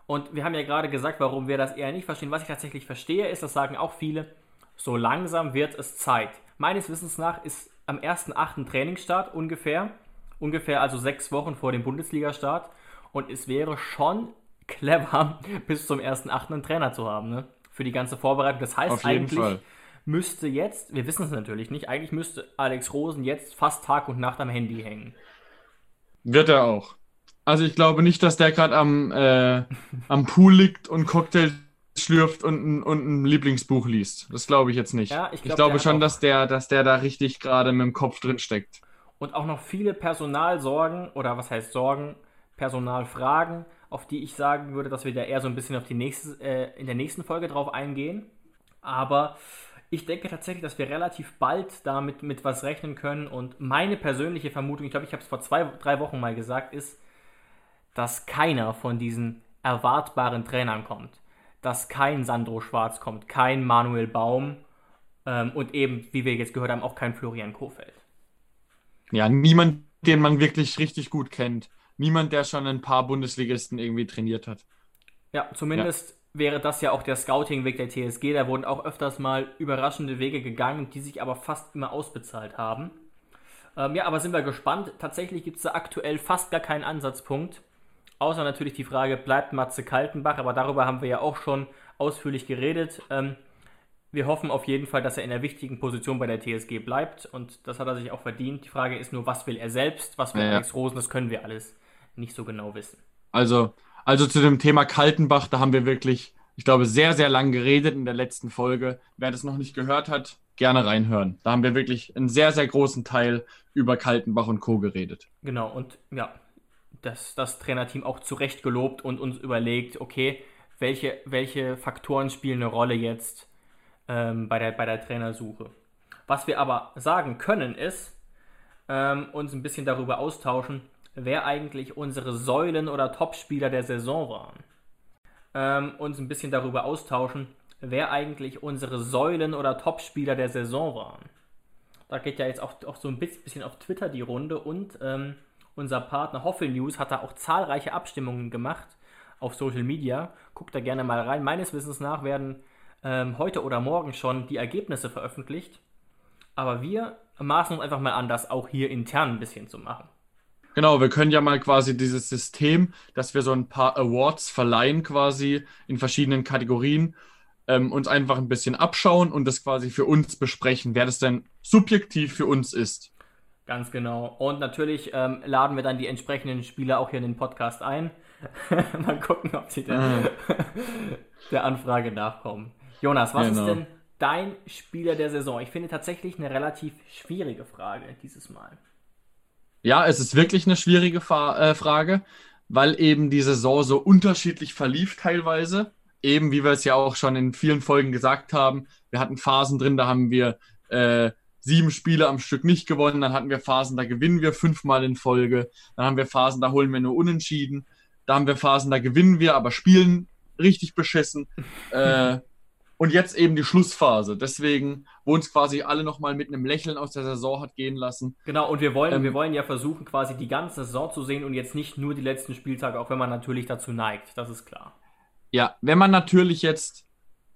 Speaker 2: Und wir haben ja gerade gesagt, warum wir das eher nicht verstehen. Was ich tatsächlich verstehe, ist, das sagen auch viele, so langsam wird es Zeit. Meines Wissens nach ist am 1.8. Trainingsstart ungefähr. Ungefähr also sechs Wochen vor dem Bundesliga-Start. Und es wäre schon clever, bis zum 1.8. einen Trainer zu haben, ne? Für die ganze Vorbereitung. Das heißt eigentlich,
Speaker 3: Fall.
Speaker 2: müsste jetzt, wir wissen es natürlich nicht, eigentlich müsste Alex Rosen jetzt fast Tag und Nacht am Handy hängen.
Speaker 3: Wird er auch. Also ich glaube nicht, dass der gerade am, äh, am Pool liegt und Cocktails schlürft und ein, und ein Lieblingsbuch liest. Das glaube ich jetzt nicht.
Speaker 2: Ja, ich
Speaker 3: ich,
Speaker 2: glaub, der
Speaker 3: glaube schon, dass der, dass der da richtig gerade mit dem Kopf drin steckt.
Speaker 2: und auch noch viele Personalsorgen oder was heißt Sorgen, Personalfragen, auf die ich sagen würde, dass wir da eher so ein bisschen auf die nächste, äh, in der nächsten Folge drauf eingehen. Aber ich denke tatsächlich, dass wir relativ bald damit mit was rechnen können. Und meine persönliche Vermutung, ich glaube, ich habe es vor zwei, drei Wochen mal gesagt, ist, dass keiner von diesen erwartbaren Trainern kommt. Dass kein Sandro Schwarz kommt, kein Manuel Baum ähm, und eben, wie wir jetzt gehört haben, auch kein Florian Kofeld.
Speaker 3: Ja, niemand, den man wirklich richtig gut kennt. Niemand, der schon ein paar Bundesligisten irgendwie trainiert hat.
Speaker 2: Ja, zumindest ja. wäre das ja auch der Scouting-Weg der TSG. Da wurden auch öfters mal überraschende Wege gegangen, die sich aber fast immer ausbezahlt haben. Ähm, ja, aber sind wir gespannt. Tatsächlich gibt es da aktuell fast gar keinen Ansatzpunkt. Außer natürlich die Frage, bleibt Matze Kaltenbach? Aber darüber haben wir ja auch schon ausführlich geredet. Ähm, wir hoffen auf jeden Fall, dass er in der wichtigen Position bei der TSG bleibt und das hat er sich auch verdient. Die Frage ist nur, was will er selbst, was will ja, Alex Rosen, das können wir alles nicht so genau wissen.
Speaker 3: Also, also zu dem Thema Kaltenbach, da haben wir wirklich, ich glaube, sehr, sehr lang geredet in der letzten Folge. Wer das noch nicht gehört hat, gerne reinhören. Da haben wir wirklich einen sehr, sehr großen Teil über Kaltenbach und Co. geredet.
Speaker 2: Genau, und ja, das, das Trainerteam auch zu Recht gelobt und uns überlegt, okay, welche, welche Faktoren spielen eine Rolle jetzt ähm, bei, der, bei der Trainersuche. Was wir aber sagen können, ist, ähm, uns ein bisschen darüber austauschen, wer eigentlich unsere Säulen oder Topspieler der Saison waren. Ähm, uns ein bisschen darüber austauschen, wer eigentlich unsere Säulen oder Topspieler der Saison waren. Da geht ja jetzt auch, auch so ein bisschen auf Twitter die Runde und ähm, unser Partner Hoffel News hat da auch zahlreiche Abstimmungen gemacht auf Social Media. Guckt da gerne mal rein. Meines Wissens nach werden ähm, heute oder morgen schon die Ergebnisse veröffentlicht. Aber wir maßen uns einfach mal an, das auch hier intern ein bisschen zu machen.
Speaker 3: Genau, wir können ja mal quasi dieses System, dass wir so ein paar Awards verleihen quasi in verschiedenen Kategorien, ähm, uns einfach ein bisschen abschauen und das quasi für uns besprechen, wer das denn subjektiv für uns ist.
Speaker 2: Ganz genau. Und natürlich ähm, laden wir dann die entsprechenden Spieler auch hier in den Podcast ein. mal gucken, ob sie der, ah. der Anfrage nachkommen. Jonas, was genau. ist denn dein Spieler der Saison? Ich finde tatsächlich eine relativ schwierige Frage dieses Mal.
Speaker 3: Ja, es ist wirklich eine schwierige Fa äh, Frage, weil eben die Saison so unterschiedlich verlief teilweise. Eben wie wir es ja auch schon in vielen Folgen gesagt haben, wir hatten Phasen drin, da haben wir äh, sieben Spiele am Stück nicht gewonnen, dann hatten wir Phasen, da gewinnen wir fünfmal in Folge, dann haben wir Phasen, da holen wir nur Unentschieden, da haben wir Phasen, da gewinnen wir, aber spielen richtig beschissen. äh, und jetzt eben die Schlussphase. Deswegen, wo uns quasi alle nochmal mit einem Lächeln aus der Saison hat gehen lassen.
Speaker 2: Genau, und wir wollen, ähm, wir wollen ja versuchen, quasi die ganze Saison zu sehen und jetzt nicht nur die letzten Spieltage, auch wenn man natürlich dazu neigt. Das ist klar.
Speaker 3: Ja, wenn man natürlich jetzt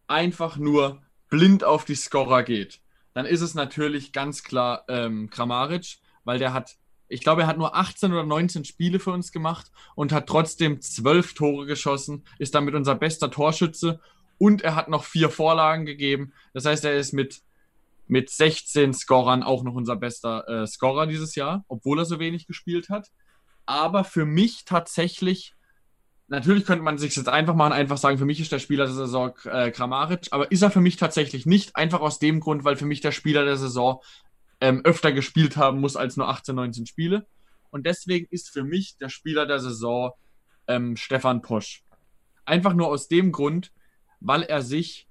Speaker 3: einfach nur blind auf die Scorer geht, dann ist es natürlich ganz klar ähm, Kramaric, weil der hat, ich glaube, er hat nur 18 oder 19 Spiele für uns gemacht und hat trotzdem 12 Tore geschossen, ist damit unser bester Torschütze und er hat noch vier Vorlagen gegeben. Das heißt, er ist mit, mit 16 Scorern auch noch unser bester äh, Scorer dieses Jahr, obwohl er so wenig gespielt hat. Aber für mich tatsächlich, natürlich könnte man sich jetzt einfach machen, einfach sagen, für mich ist der Spieler der Saison äh, Kramaric, aber ist er für mich tatsächlich nicht, einfach aus dem Grund, weil für mich der Spieler der Saison ähm, öfter gespielt haben muss als nur 18, 19 Spiele. Und deswegen ist für mich der Spieler der Saison ähm, Stefan Posch. Einfach nur aus dem Grund, weil er sich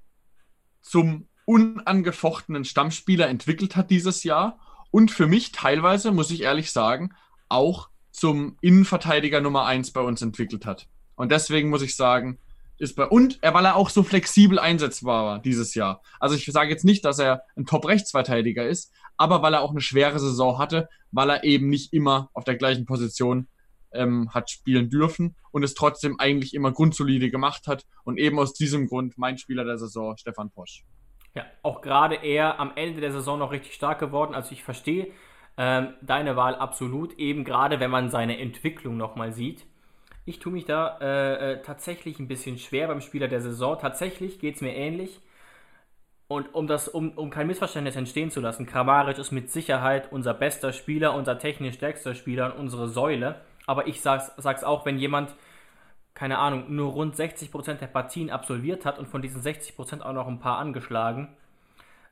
Speaker 3: zum unangefochtenen Stammspieler entwickelt hat dieses Jahr und für mich teilweise, muss ich ehrlich sagen, auch zum Innenverteidiger Nummer 1 bei uns entwickelt hat. Und deswegen muss ich sagen, ist bei und er, weil er auch so flexibel einsetzbar war dieses Jahr. Also ich sage jetzt nicht, dass er ein Top-Rechtsverteidiger ist, aber weil er auch eine schwere Saison hatte, weil er eben nicht immer auf der gleichen Position ähm, hat spielen dürfen und es trotzdem eigentlich immer grundsolide gemacht hat. Und eben aus diesem Grund mein Spieler der Saison, Stefan Posch.
Speaker 2: Ja, auch gerade er am Ende der Saison noch richtig stark geworden. Also ich verstehe ähm, deine Wahl absolut, eben gerade wenn man seine Entwicklung nochmal sieht. Ich tue mich da äh, äh, tatsächlich ein bisschen schwer beim Spieler der Saison. Tatsächlich geht es mir ähnlich. Und um das, um, um kein Missverständnis entstehen zu lassen, Kramaric ist mit Sicherheit unser bester Spieler, unser technisch stärkster Spieler und unsere Säule. Aber ich sag's, sag's auch, wenn jemand, keine Ahnung, nur rund 60% der Partien absolviert hat und von diesen 60% auch noch ein paar angeschlagen,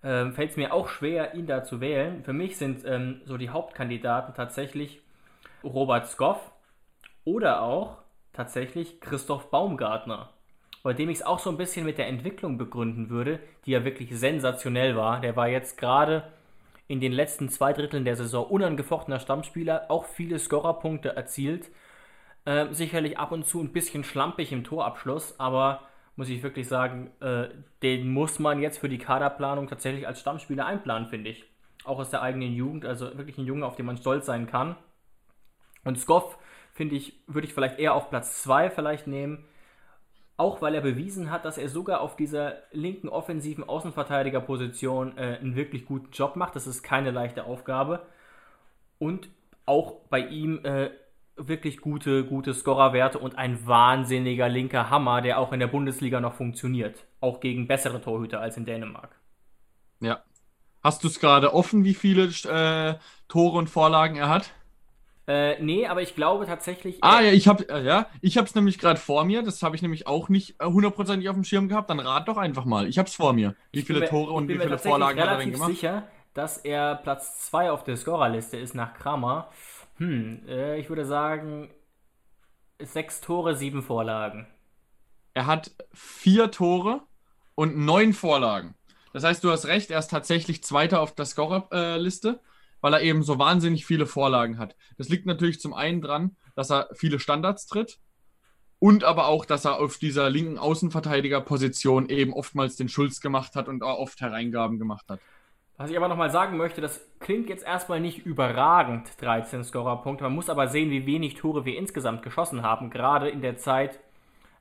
Speaker 2: ähm, fällt es mir auch schwer, ihn da zu wählen. Für mich sind ähm, so die Hauptkandidaten tatsächlich Robert Skoff oder auch tatsächlich Christoph Baumgartner. bei dem ich es auch so ein bisschen mit der Entwicklung begründen würde, die ja wirklich sensationell war. Der war jetzt gerade in den letzten zwei Dritteln der Saison unangefochtener Stammspieler, auch viele Scorerpunkte erzielt. Äh, sicherlich ab und zu ein bisschen schlampig im Torabschluss, aber muss ich wirklich sagen, äh, den muss man jetzt für die Kaderplanung tatsächlich als Stammspieler einplanen, finde ich. Auch aus der eigenen Jugend, also wirklich ein Junge, auf den man stolz sein kann. Und Skoff, finde ich, würde ich vielleicht eher auf Platz 2 vielleicht nehmen. Auch weil er bewiesen hat, dass er sogar auf dieser linken offensiven Außenverteidigerposition äh, einen wirklich guten Job macht. Das ist keine leichte Aufgabe. Und auch bei ihm äh, wirklich gute, gute Scorerwerte und ein wahnsinniger linker Hammer, der auch in der Bundesliga noch funktioniert. Auch gegen bessere Torhüter als in Dänemark.
Speaker 3: Ja. Hast du es gerade offen, wie viele äh, Tore und Vorlagen er hat?
Speaker 2: Äh, nee, aber ich glaube tatsächlich.
Speaker 3: Ah, ja, ich habe äh, ja, ich habe es nämlich gerade vor mir. Das habe ich nämlich auch nicht äh, hundertprozentig auf dem Schirm gehabt. Dann rat doch einfach mal. Ich habe es vor mir. Wie viele
Speaker 2: mir,
Speaker 3: Tore und wie viele Vorlagen
Speaker 2: hat er denn gemacht? Ich bin mir sicher, dass er Platz 2 auf der Scorerliste ist nach Kramer. Hm, äh, ich würde sagen sechs Tore, sieben Vorlagen.
Speaker 3: Er hat vier Tore und neun Vorlagen. Das heißt, du hast recht, er ist tatsächlich Zweiter auf der Scorerliste. Äh, weil er eben so wahnsinnig viele Vorlagen hat. Das liegt natürlich zum einen dran, dass er viele Standards tritt und aber auch, dass er auf dieser linken Außenverteidigerposition eben oftmals den Schulz gemacht hat und auch oft Hereingaben gemacht hat.
Speaker 2: Was ich aber nochmal sagen möchte, das klingt jetzt erstmal nicht überragend, 13 Scorerpunkte. Man muss aber sehen, wie wenig Tore wir insgesamt geschossen haben, gerade in der Zeit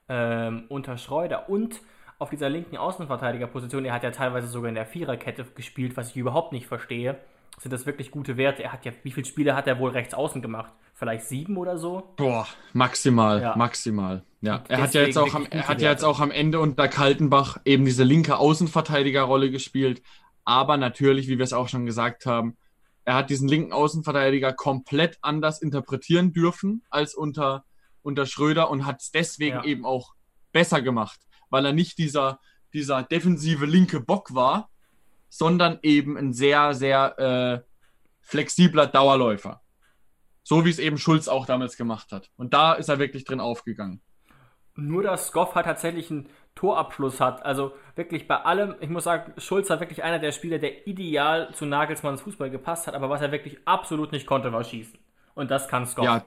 Speaker 2: ähm, unter Schreuder. Und auf dieser linken Außenverteidigerposition, er hat ja teilweise sogar in der Viererkette gespielt, was ich überhaupt nicht verstehe sind das wirklich gute Werte. Er hat ja, wie viele Spiele hat er wohl rechts außen gemacht? Vielleicht sieben oder so?
Speaker 3: Boah, maximal, ja. maximal. Ja, er hat ja jetzt auch am, er hat ja jetzt auch am Ende unter Kaltenbach eben diese linke Außenverteidigerrolle gespielt. Aber natürlich, wie wir es auch schon gesagt haben, er hat diesen linken Außenverteidiger komplett anders interpretieren dürfen als unter, unter Schröder und hat es deswegen ja. eben auch besser gemacht, weil er nicht dieser, dieser defensive linke Bock war, sondern eben ein sehr, sehr äh, flexibler Dauerläufer. So wie es eben Schulz auch damals gemacht hat. Und da ist er wirklich drin aufgegangen.
Speaker 2: Nur, dass Goff halt tatsächlich einen Torabschluss hat. Also wirklich bei allem, ich muss sagen, Schulz war wirklich einer der Spieler, der ideal zu Nagelsmanns Fußball gepasst hat, aber was er wirklich absolut nicht konnte, war schießen. Und das kann Scott.
Speaker 3: Ja,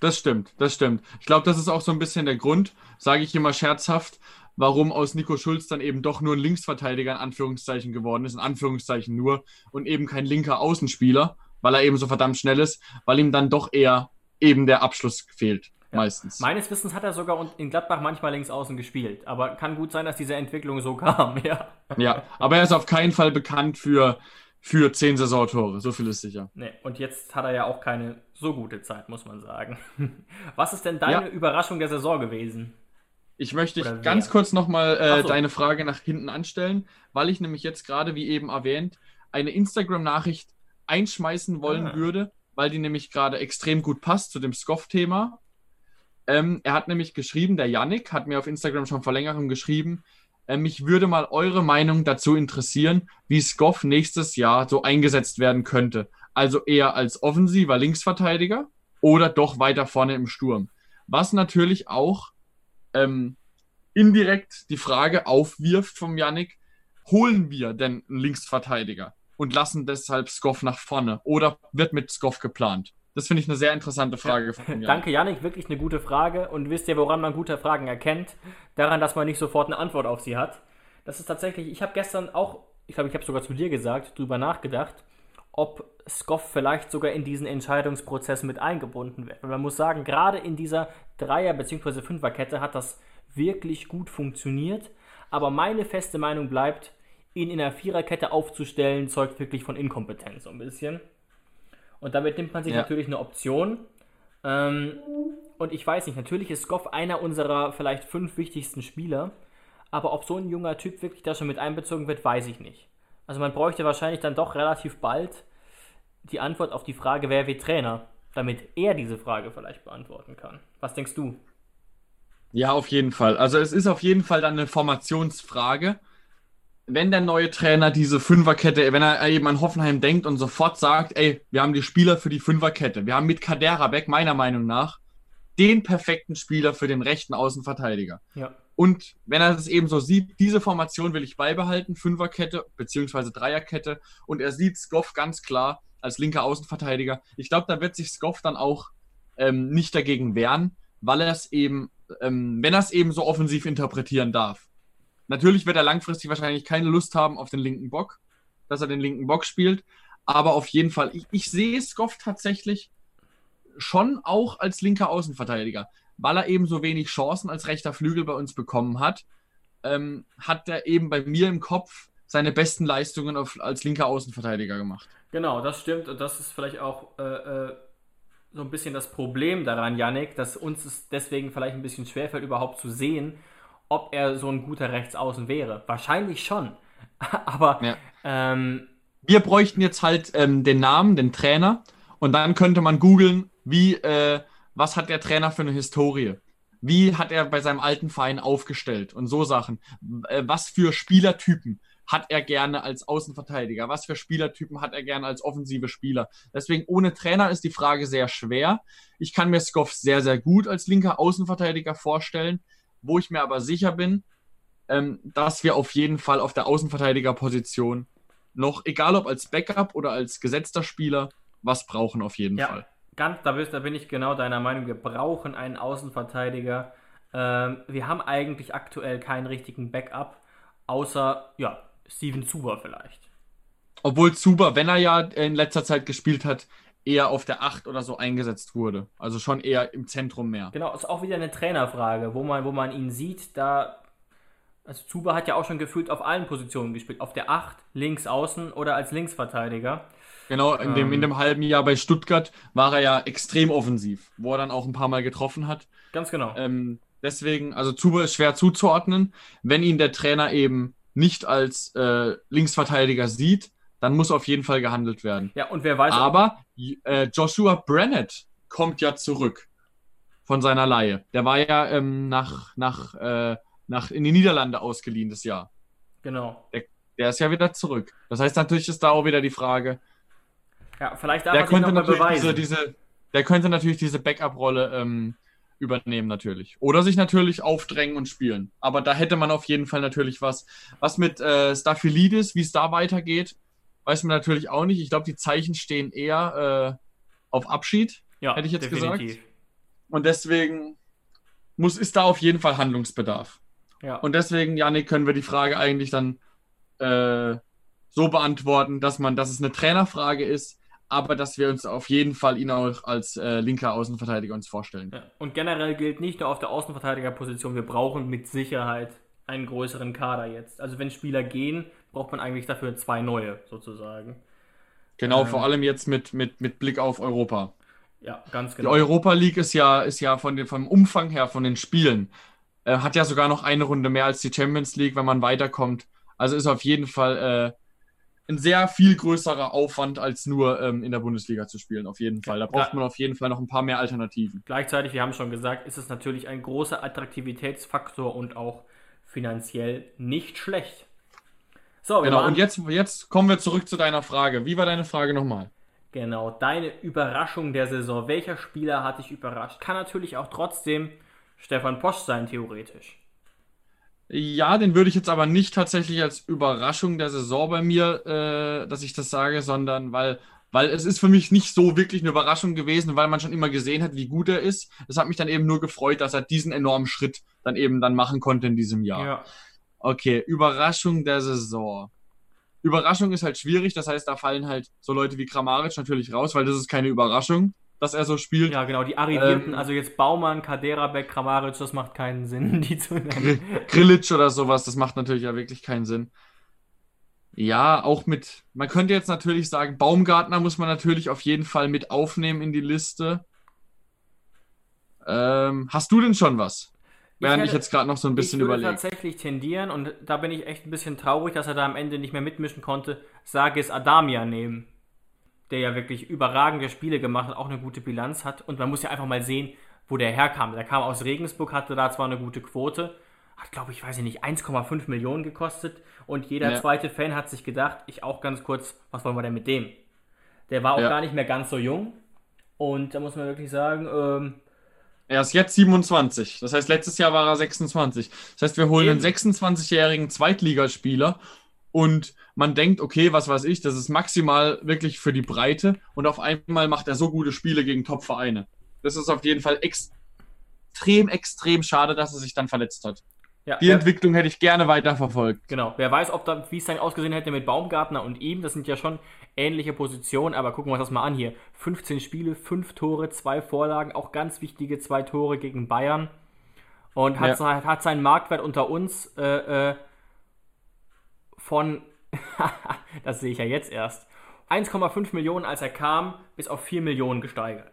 Speaker 3: das stimmt, das stimmt. Ich glaube, das ist auch so ein bisschen der Grund, sage ich immer scherzhaft, warum aus Nico Schulz dann eben doch nur ein Linksverteidiger in Anführungszeichen geworden ist, in Anführungszeichen nur, und eben kein linker Außenspieler, weil er eben so verdammt schnell ist, weil ihm dann doch eher eben der Abschluss fehlt. Ja. Meistens.
Speaker 2: Meines Wissens hat er sogar in Gladbach manchmal links außen gespielt. Aber kann gut sein, dass diese Entwicklung so kam, ja.
Speaker 3: Ja, aber er ist auf keinen Fall bekannt für, für zehn Saisontore. So viel ist sicher.
Speaker 2: Nee, und jetzt hat er ja auch keine so gute Zeit, muss man sagen. Was ist denn deine ja. Überraschung der Saison gewesen?
Speaker 3: Ich möchte dich ganz kurz nochmal äh, so. deine Frage nach hinten anstellen, weil ich nämlich jetzt gerade, wie eben erwähnt, eine Instagram-Nachricht einschmeißen wollen ah. würde, weil die nämlich gerade extrem gut passt zu dem Scoff-Thema. Ähm, er hat nämlich geschrieben, der Yannick hat mir auf Instagram schon vor längerem geschrieben, äh, mich würde mal eure Meinung dazu interessieren, wie Scoff nächstes Jahr so eingesetzt werden könnte. Also eher als offensiver Linksverteidiger oder doch weiter vorne im Sturm. Was natürlich auch ähm, indirekt die Frage aufwirft vom Yannick, holen wir denn einen Linksverteidiger und lassen deshalb Skoff nach vorne oder wird mit Skoff geplant? Das finde ich eine sehr interessante Frage.
Speaker 2: Ja. Danke, Yannick. Wirklich eine gute Frage. Und wisst ihr, woran man gute Fragen erkennt? Daran, dass man nicht sofort eine Antwort auf sie hat. Das ist tatsächlich, ich habe gestern auch, ich glaube, ich habe sogar zu dir gesagt, drüber nachgedacht, ob Skoff vielleicht sogar in diesen Entscheidungsprozess mit eingebunden wird. man muss sagen, gerade in dieser Dreier- bzw. Fünferkette hat das wirklich gut funktioniert. Aber meine feste Meinung bleibt, ihn in einer Viererkette aufzustellen, zeugt wirklich von Inkompetenz so ein bisschen. Und damit nimmt man sich ja. natürlich eine Option. Ähm, und ich weiß nicht, natürlich ist Skoff einer unserer vielleicht fünf wichtigsten Spieler. Aber ob so ein junger Typ wirklich da schon mit einbezogen wird, weiß ich nicht. Also man bräuchte wahrscheinlich dann doch relativ bald die Antwort auf die Frage, wer wird Trainer, damit er diese Frage vielleicht beantworten kann. Was denkst du?
Speaker 3: Ja, auf jeden Fall. Also es ist auf jeden Fall dann eine Formationsfrage. Wenn der neue Trainer diese Fünferkette, wenn er eben an Hoffenheim denkt und sofort sagt, ey, wir haben die Spieler für die Fünferkette. Wir haben mit Kaderabek meiner Meinung nach den perfekten Spieler für den rechten Außenverteidiger. Ja. Und wenn er es eben so sieht, diese Formation will ich beibehalten, Fünferkette beziehungsweise Dreierkette. Und er sieht Skoff ganz klar als linker Außenverteidiger. Ich glaube, da wird sich Skoff dann auch ähm, nicht dagegen wehren, weil er es eben, ähm, wenn er es eben so offensiv interpretieren darf. Natürlich wird er langfristig wahrscheinlich keine Lust haben auf den linken Bock, dass er den linken Bock spielt. Aber auf jeden Fall, ich, ich sehe Skoff tatsächlich schon auch als linker Außenverteidiger weil er eben so wenig Chancen als rechter Flügel bei uns bekommen hat, ähm, hat er eben bei mir im Kopf seine besten Leistungen auf, als linker Außenverteidiger gemacht.
Speaker 2: Genau, das stimmt und das ist vielleicht auch äh, äh, so ein bisschen das Problem daran, Yannick, dass uns es deswegen vielleicht ein bisschen schwerfällt, überhaupt zu sehen, ob er so ein guter Rechtsaußen wäre. Wahrscheinlich schon. Aber ja. ähm,
Speaker 3: wir bräuchten jetzt halt ähm, den Namen, den Trainer, und dann könnte man googeln, wie äh, was hat der Trainer für eine Historie? Wie hat er bei seinem alten Verein aufgestellt und so Sachen? Äh, was für Spielertypen hat er gerne als Außenverteidiger? Was für Spielertypen hat er gerne als offensive Spieler? Deswegen ohne Trainer ist die Frage sehr schwer. Ich kann mir Skoff sehr, sehr gut als linker Außenverteidiger vorstellen, wo ich mir aber sicher bin, ähm, dass wir auf jeden Fall auf der Außenverteidigerposition noch, egal ob als Backup oder als gesetzter Spieler, was brauchen auf jeden ja. Fall.
Speaker 2: Ganz, da, bist, da bin ich genau deiner Meinung. Wir brauchen einen Außenverteidiger. Ähm, wir haben eigentlich aktuell keinen richtigen Backup, außer ja, Steven Zuber vielleicht.
Speaker 3: Obwohl Zuber, wenn er ja in letzter Zeit gespielt hat, eher auf der 8 oder so eingesetzt wurde. Also schon eher im Zentrum mehr.
Speaker 2: Genau, ist auch wieder eine Trainerfrage, wo man, wo man ihn sieht, da. Also Zuber hat ja auch schon gefühlt auf allen Positionen gespielt. Auf der 8, links außen oder als Linksverteidiger.
Speaker 3: Genau, in dem, in ähm. dem halben Jahr bei Stuttgart war er ja extrem offensiv, wo er dann auch ein paar Mal getroffen hat.
Speaker 2: Ganz genau.
Speaker 3: Ähm, deswegen, also Zuber ist schwer zuzuordnen. Wenn ihn der Trainer eben nicht als äh, Linksverteidiger sieht, dann muss auf jeden Fall gehandelt werden.
Speaker 2: Ja, und wer weiß.
Speaker 3: Aber äh, Joshua Brennett kommt ja zurück von seiner Laie. Der war ja ähm, nach, nach, äh, nach in die Niederlande ausgeliehen das Jahr.
Speaker 2: Genau.
Speaker 3: Der, der ist ja wieder zurück. Das heißt, natürlich ist da auch wieder die Frage,
Speaker 2: ja, vielleicht darf
Speaker 3: der er könnte natürlich beweisen. Diese, diese, der könnte natürlich diese Backup-Rolle ähm, übernehmen, natürlich. Oder sich natürlich aufdrängen und spielen. Aber da hätte man auf jeden Fall natürlich was. Was mit äh, Staphylidis, wie es da weitergeht, weiß man natürlich auch nicht. Ich glaube, die Zeichen stehen eher äh, auf Abschied, ja, hätte ich jetzt definitiv. gesagt. Und deswegen muss, ist da auf jeden Fall Handlungsbedarf. Ja. Und deswegen, Janik, können wir die Frage eigentlich dann äh, so beantworten, dass man, dass es eine Trainerfrage ist, aber dass wir uns auf jeden Fall ihn auch als äh, linker Außenverteidiger uns vorstellen. Ja.
Speaker 2: Und generell gilt nicht nur auf der Außenverteidigerposition, wir brauchen mit Sicherheit einen größeren Kader jetzt. Also wenn Spieler gehen, braucht man eigentlich dafür zwei neue sozusagen.
Speaker 3: Genau, ähm, vor allem jetzt mit, mit, mit Blick auf Europa.
Speaker 2: Ja, ganz genau.
Speaker 3: Die Europa League ist ja, ist ja von den, vom Umfang her, von den Spielen, äh, hat ja sogar noch eine Runde mehr als die Champions League, wenn man weiterkommt. Also ist auf jeden Fall äh, ein sehr viel größerer Aufwand, als nur ähm, in der Bundesliga zu spielen, auf jeden Fall. Da braucht man auf jeden Fall noch ein paar mehr Alternativen.
Speaker 2: Gleichzeitig, wir haben schon gesagt, ist es natürlich ein großer Attraktivitätsfaktor und auch finanziell nicht schlecht.
Speaker 3: So, genau, und jetzt, jetzt kommen wir zurück zu deiner Frage. Wie war deine Frage nochmal?
Speaker 2: Genau, deine Überraschung der Saison. Welcher Spieler hat dich überrascht? Kann natürlich auch trotzdem Stefan Posch sein, theoretisch.
Speaker 3: Ja, den würde ich jetzt aber nicht tatsächlich als Überraschung der Saison bei mir, äh, dass ich das sage, sondern weil, weil es ist für mich nicht so wirklich eine Überraschung gewesen, weil man schon immer gesehen hat, wie gut er ist. Es hat mich dann eben nur gefreut, dass er diesen enormen Schritt dann eben dann machen konnte in diesem Jahr. Ja. Okay, Überraschung der Saison. Überraschung ist halt schwierig, das heißt, da fallen halt so Leute wie Kramaric natürlich raus, weil das ist keine Überraschung dass er so spielt.
Speaker 2: Ja, genau, die Arrivierten, ähm, also jetzt Baumann, Kadera, Beck, Kramaric, das macht keinen Sinn, die zu nennen.
Speaker 3: Grilic oder sowas, das macht natürlich ja wirklich keinen Sinn. Ja, auch mit, man könnte jetzt natürlich sagen, Baumgartner muss man natürlich auf jeden Fall mit aufnehmen in die Liste. Ähm, hast du denn schon was? Während ich, hätte, ich jetzt gerade noch so ein bisschen überlege.
Speaker 2: Ich würde tatsächlich tendieren, und da bin ich echt ein bisschen traurig, dass er da am Ende nicht mehr mitmischen konnte, sage es Adamia nehmen der ja wirklich überragende Spiele gemacht hat, auch eine gute Bilanz hat. Und man muss ja einfach mal sehen, wo der herkam. Der kam aus Regensburg, hatte da zwar eine gute Quote, hat, glaube ich, weiß ich nicht, 1,5 Millionen gekostet. Und jeder ja. zweite Fan hat sich gedacht, ich auch ganz kurz, was wollen wir denn mit dem? Der war auch ja. gar nicht mehr ganz so jung. Und da muss man wirklich sagen, ähm,
Speaker 3: Er ist jetzt 27. Das heißt, letztes Jahr war er 26. Das heißt, wir holen
Speaker 2: Eben.
Speaker 3: einen 26-jährigen Zweitligaspieler und man denkt, okay, was weiß ich, das ist maximal wirklich für die Breite und auf einmal macht er so gute Spiele gegen Top-Vereine. Das ist auf jeden Fall extrem, extrem schade, dass er sich dann verletzt hat.
Speaker 2: Ja,
Speaker 3: Die Entwicklung hätte ich gerne weiterverfolgt.
Speaker 2: genau. Wer weiß, ob da, wie es dann ausgesehen hätte mit Baumgartner und ihm. Das sind ja schon ähnliche Positionen, aber gucken wir uns das mal an hier. 15 Spiele, 5 Tore, 2 Vorlagen, auch ganz wichtige 2 Tore gegen Bayern. Und hat,
Speaker 3: Ja.
Speaker 2: hat seinen Marktwert unter uns äh, äh, von, das sehe ich ja jetzt erst, 1,5 Millionen, als er kam, bis auf 4 Millionen gesteigert.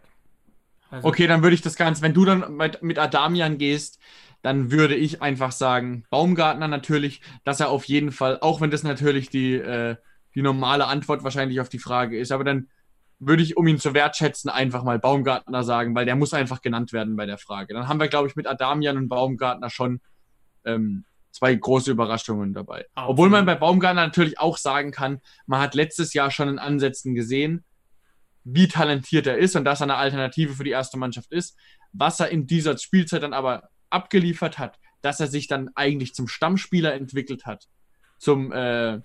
Speaker 2: Also,
Speaker 3: Okay, dann würde ich das Ganze, wenn du dann mit, mit Adamian gehst, dann würde ich einfach sagen, Baumgartner natürlich, dass er auf jeden Fall, auch wenn das natürlich die, äh, die normale Antwort wahrscheinlich auf die Frage ist, aber dann würde ich, um ihn zu wertschätzen, einfach mal Baumgartner sagen, weil der muss einfach genannt werden bei der Frage. Dann haben wir, glaube ich, mit Adamian und Baumgartner schon ähm, zwei große Überraschungen dabei.
Speaker 2: Absolut.
Speaker 3: Obwohl man bei Baumgartner natürlich auch sagen kann, man hat letztes Jahr schon in Ansätzen gesehen, wie talentiert er ist und dass er eine Alternative für die erste Mannschaft ist. Was er in dieser Spielzeit dann aber abgeliefert hat, dass er sich dann eigentlich zum Stammspieler entwickelt hat. Zum, äh,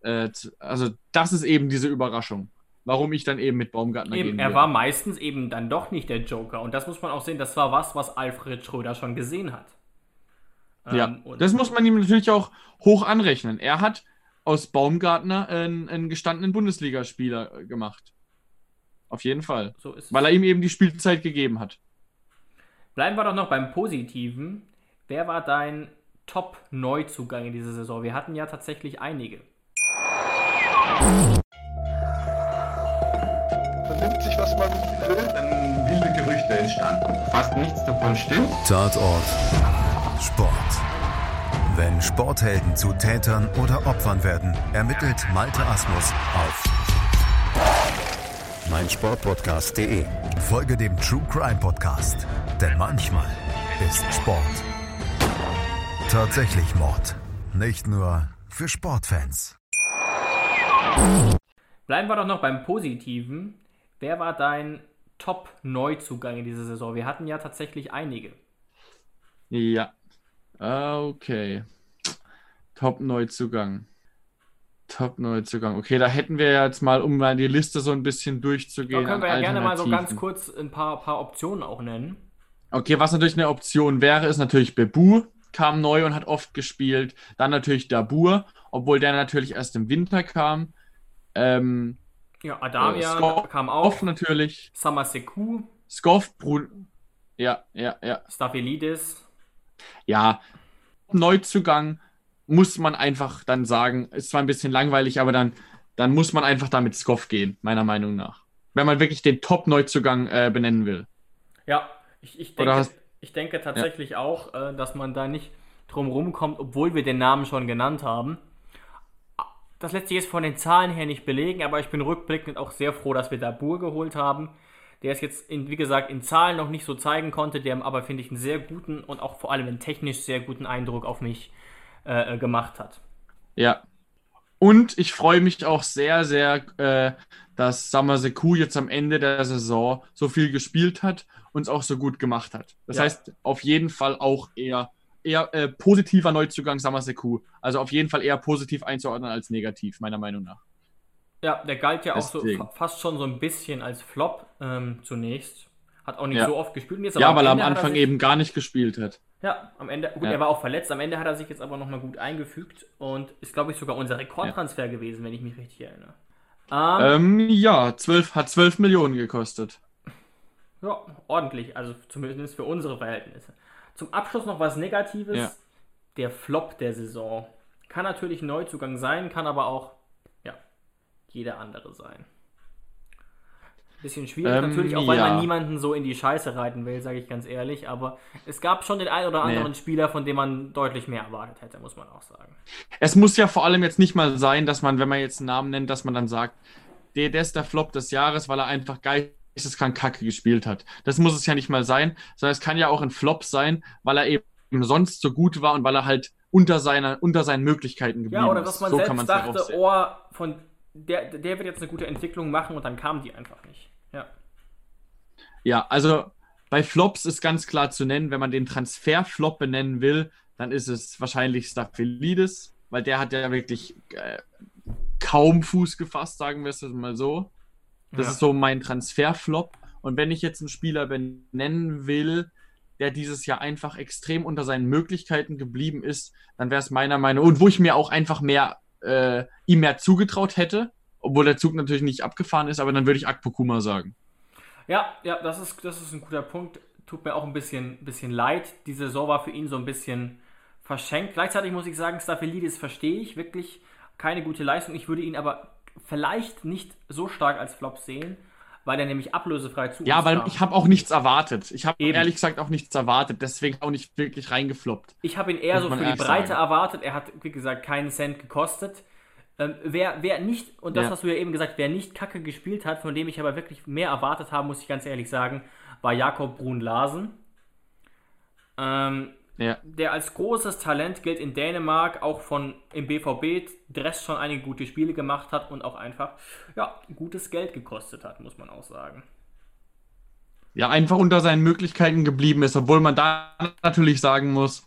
Speaker 3: äh, also das ist eben diese Überraschung, warum ich dann eben mit Baumgartner
Speaker 2: Eben,
Speaker 3: gehen
Speaker 2: er war meistens eben dann doch nicht der Joker. Und das muss man auch sehen, das war was, was Alfred Schröder schon gesehen hat.
Speaker 3: Ja,
Speaker 2: Ähm, und
Speaker 3: das muss man ihm natürlich auch hoch anrechnen. Er hat aus Baumgartner einen, einen gestandenen Bundesligaspieler äh, gemacht. Auf jeden Fall.
Speaker 2: so ist es.
Speaker 3: Weil er ihm eben die Spielzeit gegeben hat.
Speaker 2: Bleiben wir doch noch beim Positiven. Wer war dein Top-Neuzugang in dieser Saison? Wir hatten ja tatsächlich einige.
Speaker 4: Man nimmt sich, was man will.
Speaker 5: dann wilde Gerüchte entstanden. Fast nichts davon stimmt.
Speaker 1: Tatort Sport. Wenn Sporthelden zu Tätern oder Opfern werden, ermittelt Malte Asmus auf meinsportpodcast.de. Folge dem True Crime Podcast, denn manchmal ist Sport tatsächlich Mord. Nicht nur für Sportfans.
Speaker 2: Bleiben wir doch noch beim Positiven. Wer war dein Top-Neuzugang in dieser Saison? Wir hatten ja tatsächlich einige.
Speaker 3: Ja. Ah, Okay. Top-Neuzugang. Top-Neuzugang. Okay, da hätten wir jetzt mal, um mal die Liste so ein bisschen
Speaker 2: Da
Speaker 3: durchzugehen.
Speaker 2: können wir ja gerne mal so ganz kurz ein paar, paar Optionen auch nennen.
Speaker 3: Okay, was natürlich eine Option wäre, ist natürlich Bebu, kam neu und hat oft gespielt. Dann natürlich Dabur, obwohl der natürlich erst im Winter kam. Ähm,
Speaker 2: Ja, Adamian
Speaker 3: Skoff
Speaker 2: kam auch.
Speaker 3: natürlich.
Speaker 2: Samaseku,
Speaker 3: Skoff, Brun. Ja, ja, ja.
Speaker 2: Staphylidis.
Speaker 3: Ja, Neuzugang muss man einfach dann sagen, ist zwar ein bisschen langweilig, aber dann, dann muss man einfach damit Skoff gehen, meiner Meinung nach. Wenn man wirklich den Top-Neuzugang äh, benennen will.
Speaker 2: Ja, ich, ich, denke,
Speaker 3: hast-
Speaker 2: ich denke tatsächlich auch, äh, dass man da nicht drum rumkommt, obwohl wir den Namen schon genannt haben. Das lässt sich jetzt von den Zahlen her nicht belegen, aber ich bin rückblickend auch sehr froh, dass wir Dabur geholt haben. Der es jetzt, in, wie gesagt, in Zahlen noch nicht so zeigen konnte, der aber, finde ich, einen sehr guten und auch vor allem einen technisch sehr guten Eindruck auf mich äh, äh, gemacht hat.
Speaker 3: Ja. Und ich freue mich auch sehr, sehr, äh, dass Samaseku jetzt am Ende der Saison so viel gespielt hat und es auch so gut gemacht hat. Das
Speaker 2: Ja.
Speaker 3: heißt, auf jeden Fall auch eher, eher äh, positiver Neuzugang Samaseku. Also auf jeden Fall eher positiv einzuordnen als negativ, meiner Meinung nach.
Speaker 2: Ja, der galt ja auch so fast schon so ein bisschen als Flop ähm, zunächst. Hat auch nicht
Speaker 3: Ja.
Speaker 2: so oft gespielt. Jetzt
Speaker 3: Ja, weil er am Anfang
Speaker 2: sich-
Speaker 3: eben gar nicht gespielt hat.
Speaker 2: Ja, am Ende, gut,
Speaker 3: Ja.
Speaker 2: er war auch verletzt, am Ende hat er sich jetzt aber nochmal gut eingefügt und ist, glaube ich, sogar unser Rekordtransfer gewesen, wenn ich mich richtig erinnere. Ähm,
Speaker 3: Ähm, ja, 12, hat 12 Millionen gekostet.
Speaker 2: Ja, ordentlich, also zumindest für unsere Verhältnisse. Zum Abschluss noch was Negatives.
Speaker 3: Ja.
Speaker 2: Der Flop der Saison. Kann natürlich ein Neuzugang sein, kann aber auch, ja, jeder andere sein. Bisschen schwierig
Speaker 3: Ähm,
Speaker 2: natürlich, auch weil
Speaker 3: ja.
Speaker 2: man niemanden so in die Scheiße reiten will, sage ich ganz ehrlich. Aber es gab schon den einen oder
Speaker 3: Nee.
Speaker 2: anderen Spieler, von dem man deutlich mehr erwartet hätte, muss man auch sagen.
Speaker 3: Es muss ja vor allem jetzt nicht mal sein, dass man, wenn man jetzt einen Namen nennt, dass man dann sagt, der, der ist der Flop des Jahres, weil er einfach geisteskrank Kacke gespielt hat. Das muss es ja nicht mal sein, sondern es kann ja auch ein Flop sein, weil er eben sonst so gut war und weil er halt unter, seiner, unter seinen Möglichkeiten geblieben
Speaker 2: Ja, oder
Speaker 3: ist.
Speaker 2: dass man
Speaker 3: so kann
Speaker 2: selbst dachte, oh, von der, der wird jetzt eine gute Entwicklung machen und dann kam die einfach nicht. Ja.
Speaker 3: Ja, also bei Flops ist ganz klar zu nennen, wenn man den Transferflop benennen will, dann ist es wahrscheinlich Staphylidis, weil der hat ja wirklich äh, kaum Fuß gefasst, sagen wir es mal so. Das
Speaker 2: Ja.
Speaker 3: ist so mein Transferflop. Und wenn ich jetzt einen Spieler benennen will, der dieses Jahr einfach extrem unter seinen Möglichkeiten geblieben ist, dann wäre es meiner Meinung und wo ich mir auch einfach mehr äh, ihm mehr zugetraut hätte, obwohl der Zug natürlich nicht abgefahren ist, aber dann würde ich Akpokuma sagen.
Speaker 2: Ja, ja, das ist, das ist ein guter Punkt. Tut mir auch ein bisschen, bisschen leid. Die Saison war für ihn so ein bisschen verschenkt. Gleichzeitig muss ich sagen, Staphylidis verstehe ich wirklich keine gute Leistung. Ich würde ihn aber vielleicht nicht so stark als Flop sehen, weil er nämlich ablösefrei zu
Speaker 3: Ja, weil
Speaker 2: kam.
Speaker 3: ich habe auch nichts erwartet. Ich habe ehrlich gesagt auch nichts erwartet, deswegen auch nicht wirklich reingefloppt.
Speaker 2: Ich habe ihn eher so für die Breite
Speaker 3: sagen.
Speaker 2: erwartet. Er hat, wie gesagt, keinen Cent gekostet. Ähm, wer, wer nicht, und das
Speaker 3: Ja.
Speaker 2: hast du ja eben gesagt, wer nicht Kacke gespielt hat, von dem ich aber wirklich mehr erwartet habe, muss ich ganz ehrlich sagen, war Jakob Brun-Larsen. Ähm,
Speaker 3: Ja.
Speaker 2: der als großes Talent gilt in Dänemark, auch von im BVB Dress schon einige gute Spiele gemacht hat und auch einfach ja, gutes Geld gekostet hat, muss man auch sagen.
Speaker 3: ja, einfach unter seinen Möglichkeiten geblieben ist, obwohl man da natürlich sagen muss,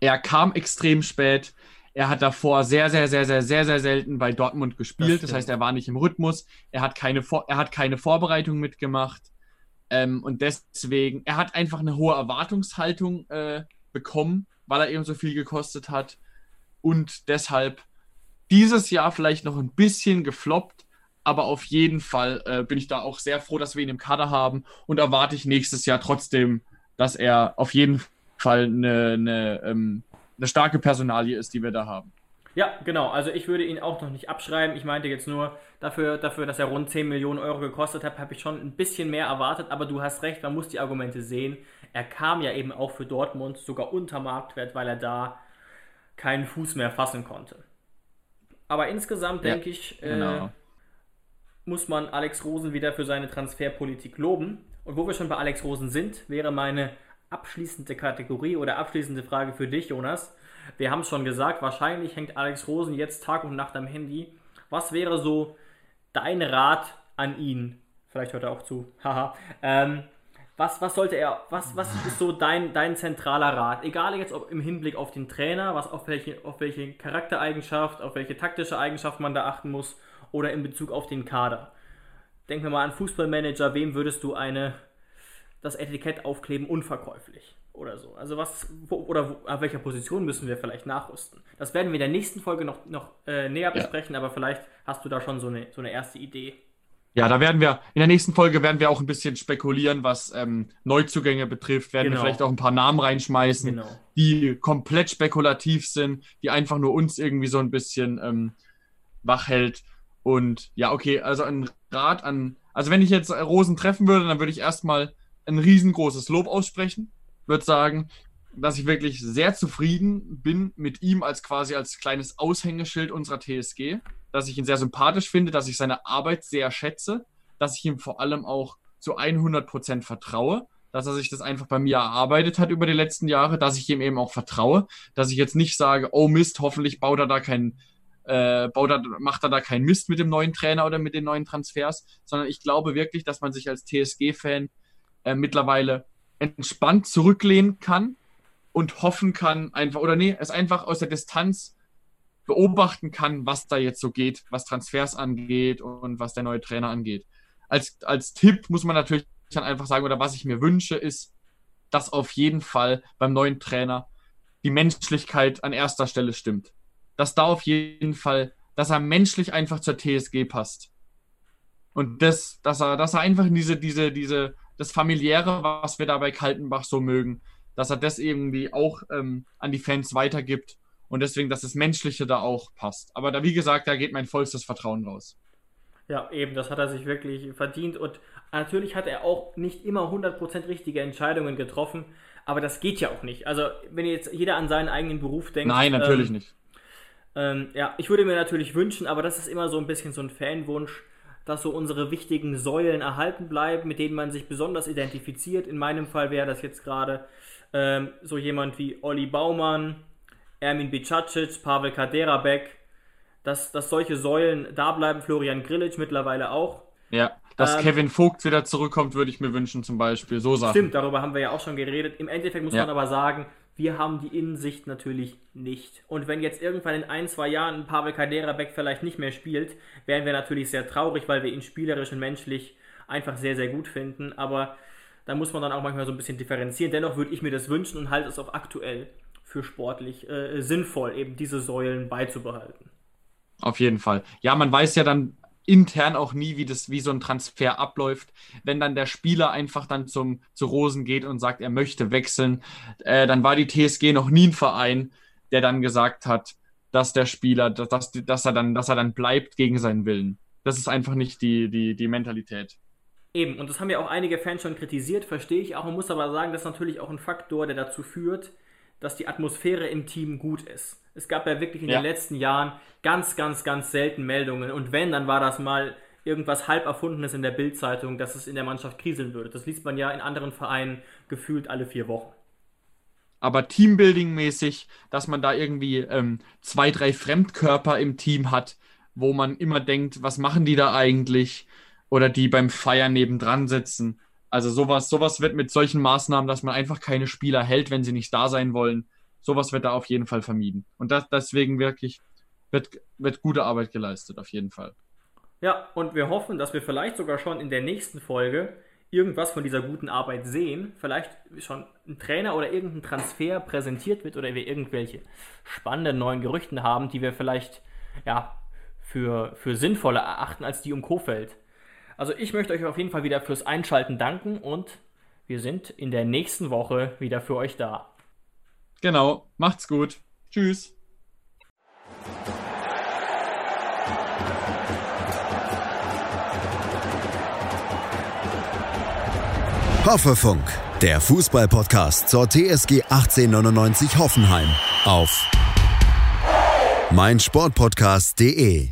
Speaker 3: er kam extrem spät. Er hat davor sehr, sehr, sehr, sehr, sehr, sehr selten bei Dortmund gespielt. Das,
Speaker 2: stimmt.
Speaker 3: heißt, er war nicht im Rhythmus. Er hat keine, Vor er hat keine Vorbereitung mitgemacht. Ähm, und deswegen, er hat einfach eine hohe Erwartungshaltung äh, bekommen, weil er eben so viel gekostet hat. Und deshalb dieses Jahr vielleicht noch ein bisschen gefloppt, aber auf jeden Fall äh, bin ich da auch sehr froh, dass wir ihn im Kader haben und erwarte ich nächstes Jahr trotzdem, dass er auf jeden Fall eine, eine, ähm, eine starke Personalie ist, die wir da haben.
Speaker 2: Ja, genau. Also ich würde ihn auch noch nicht abschreiben. Ich meinte jetzt nur, dafür, dafür dass er rund 10 Millionen Euro gekostet hat, habe ich schon ein bisschen mehr erwartet. Aber du hast recht, man muss die Argumente sehen. Er kam ja eben auch für Dortmund sogar unter Marktwert, weil er da keinen Fuß mehr fassen konnte. Aber insgesamt
Speaker 3: Ja,
Speaker 2: denke ich, äh,
Speaker 3: genau.
Speaker 2: muss man Alex Rosen wieder für seine Transferpolitik loben. Und wo wir schon bei Alex Rosen sind, wäre meine abschließende Kategorie oder abschließende Frage für dich, Jonas. Wir haben es schon gesagt, wahrscheinlich hängt Alex Rosen jetzt Tag und Nacht am Handy. Was wäre so dein Rat an ihn? Vielleicht hört er auch zu. Haha. ähm, was, was sollte er, was, was ist so dein, dein zentraler Rat? Egal jetzt ob im Hinblick auf den Trainer, was auf welche, auf welche Charaktereigenschaft, auf welche taktische Eigenschaft man da achten muss oder in Bezug auf den Kader. Denken wir mal an Fußballmanager, wem würdest du eine das Etikett aufkleben unverkäuflich oder so? Also was wo, oder wo, auf welcher Position müssen wir vielleicht nachrüsten? Das werden wir in der nächsten Folge noch, noch äh, näher besprechen, aber vielleicht hast du da schon so eine, so eine erste Idee.
Speaker 3: Ja, da werden wir, in der nächsten Folge werden wir auch ein bisschen spekulieren, was ähm, Neuzugänge betrifft. Werden
Speaker 2: Genau.
Speaker 3: wir vielleicht auch ein paar Namen reinschmeißen,
Speaker 2: Genau.
Speaker 3: die komplett spekulativ sind, die einfach nur uns irgendwie so ein bisschen ähm, wach hält. Und ja, okay, also ein Rat an, also wenn ich jetzt Rosen treffen würde, dann würde ich erstmal ein riesengroßes Lob aussprechen. Würde sagen, dass ich wirklich sehr zufrieden bin mit ihm als quasi als kleines Aushängeschild unserer TSG, dass ich ihn sehr sympathisch finde, dass ich seine Arbeit sehr schätze, dass ich ihm vor allem auch zu 100% vertraue, dass er sich das einfach bei mir erarbeitet hat über die letzten Jahre, dass ich ihm eben auch vertraue, dass ich jetzt nicht sage, oh Mist, hoffentlich baut er da keinen äh, baut er, macht er da keinen Mist mit dem neuen Trainer oder mit den neuen Transfers, sondern ich glaube wirklich, dass man sich als TSG-Fan äh, mittlerweile entspannt zurücklehnen kann und hoffen kann, einfach, oder nee, es einfach aus der Distanz beobachten kann, was da jetzt so geht, was Transfers angeht und was der neue Trainer angeht. Als, als Tipp muss man natürlich dann einfach sagen, oder was ich mir wünsche, ist, dass auf jeden Fall beim neuen Trainer die Menschlichkeit an erster Stelle stimmt. Dass da auf jeden Fall, dass er menschlich einfach zur TSG passt. Und das, dass er, dass er einfach in diese, diese, diese, das familiäre, was wir da bei Kaltenbach so mögen, dass er das irgendwie auch ähm, an die Fans weitergibt und deswegen, dass das Menschliche da auch passt. Aber da, wie gesagt, da geht mein vollstes Vertrauen raus.
Speaker 2: Ja, eben, das hat er sich wirklich verdient und natürlich hat er auch nicht immer 100% richtige Entscheidungen getroffen, aber das geht ja auch nicht. Also, wenn jetzt jeder an seinen eigenen Beruf denkt.
Speaker 3: Nein, natürlich
Speaker 2: ähm,
Speaker 3: nicht.
Speaker 2: Ähm, ja, ich würde mir natürlich wünschen, aber das ist immer so ein bisschen so ein Fanwunsch, dass so unsere wichtigen Säulen erhalten bleiben, mit denen man sich besonders identifiziert. In meinem Fall wäre das jetzt gerade ähm, so jemand wie Olli Baumann, Ermin Bicacic, Pavel Kaderabek, dass, dass solche Säulen da bleiben, Florian Grillitsch mittlerweile auch.
Speaker 3: Ja, dass
Speaker 2: Ähm,
Speaker 3: Kevin Vogt wieder zurückkommt, würde ich mir wünschen, zum Beispiel. So Sachen.
Speaker 2: Stimmt, darüber haben wir ja auch schon geredet. Im Endeffekt muss
Speaker 3: Ja.
Speaker 2: man aber sagen, wir haben die Innensicht natürlich nicht. Und wenn jetzt irgendwann in ein, zwei Jahren Pavel Kaderabek vielleicht nicht mehr spielt, wären wir natürlich sehr traurig, weil wir ihn spielerisch und menschlich einfach sehr, sehr gut finden. Aber da muss man dann auch manchmal so ein bisschen differenzieren. Dennoch würde ich mir das wünschen und halte es auch aktuell für sportlich äh, sinnvoll, eben diese Säulen beizubehalten.
Speaker 3: Auf jeden Fall. Ja, man weiß ja dann intern auch nie, wie, das, wie so ein Transfer abläuft. Wenn dann der Spieler einfach dann zum, zu Rosen geht und sagt, er möchte wechseln, äh, dann war die TSG noch nie ein Verein, der dann gesagt hat, dass der Spieler, dass, dass, dass, er, dann, dass er dann bleibt gegen seinen Willen. Das ist einfach nicht die, die, die Mentalität.
Speaker 2: Eben, und das haben ja auch einige Fans schon kritisiert, verstehe ich auch. Man muss aber sagen, das ist natürlich auch ein Faktor, der dazu führt, dass die Atmosphäre im Team gut ist. Es gab ja wirklich in
Speaker 3: Ja.
Speaker 2: den letzten Jahren ganz, ganz, ganz selten Meldungen. Und wenn, dann war das mal irgendwas halb erfundenes in der Bildzeitung, dass es in der Mannschaft kriseln würde. Das liest man ja in anderen Vereinen gefühlt alle vier Wochen.
Speaker 3: aber Teambuilding-mäßig, dass man da irgendwie ähm, zwei, drei Fremdkörper im Team hat, wo man immer denkt, was machen die da eigentlich? Oder die beim Feiern nebendran sitzen. Also sowas, sowas wird mit solchen Maßnahmen, dass man einfach keine Spieler hält, wenn sie nicht da sein wollen, sowas wird da auf jeden Fall vermieden. Und das, deswegen wirklich wird, wird gute Arbeit geleistet, auf jeden Fall.
Speaker 2: Ja, und wir hoffen, dass wir vielleicht sogar schon in der nächsten Folge irgendwas von dieser guten Arbeit sehen. Vielleicht schon ein Trainer oder irgendein Transfer präsentiert wird oder wir irgendwelche spannenden neuen Gerüchten haben, die wir vielleicht ja, für, für sinnvoller erachten als die um Kofeld. Also ich möchte euch auf jeden Fall wieder fürs Einschalten danken und wir sind in der nächsten Woche wieder für euch da.
Speaker 3: Genau, macht's gut. Tschüss.
Speaker 1: Hoffefunk, der Fußballpodcast zur TSG 1899 Hoffenheim auf meinsportpodcast.de.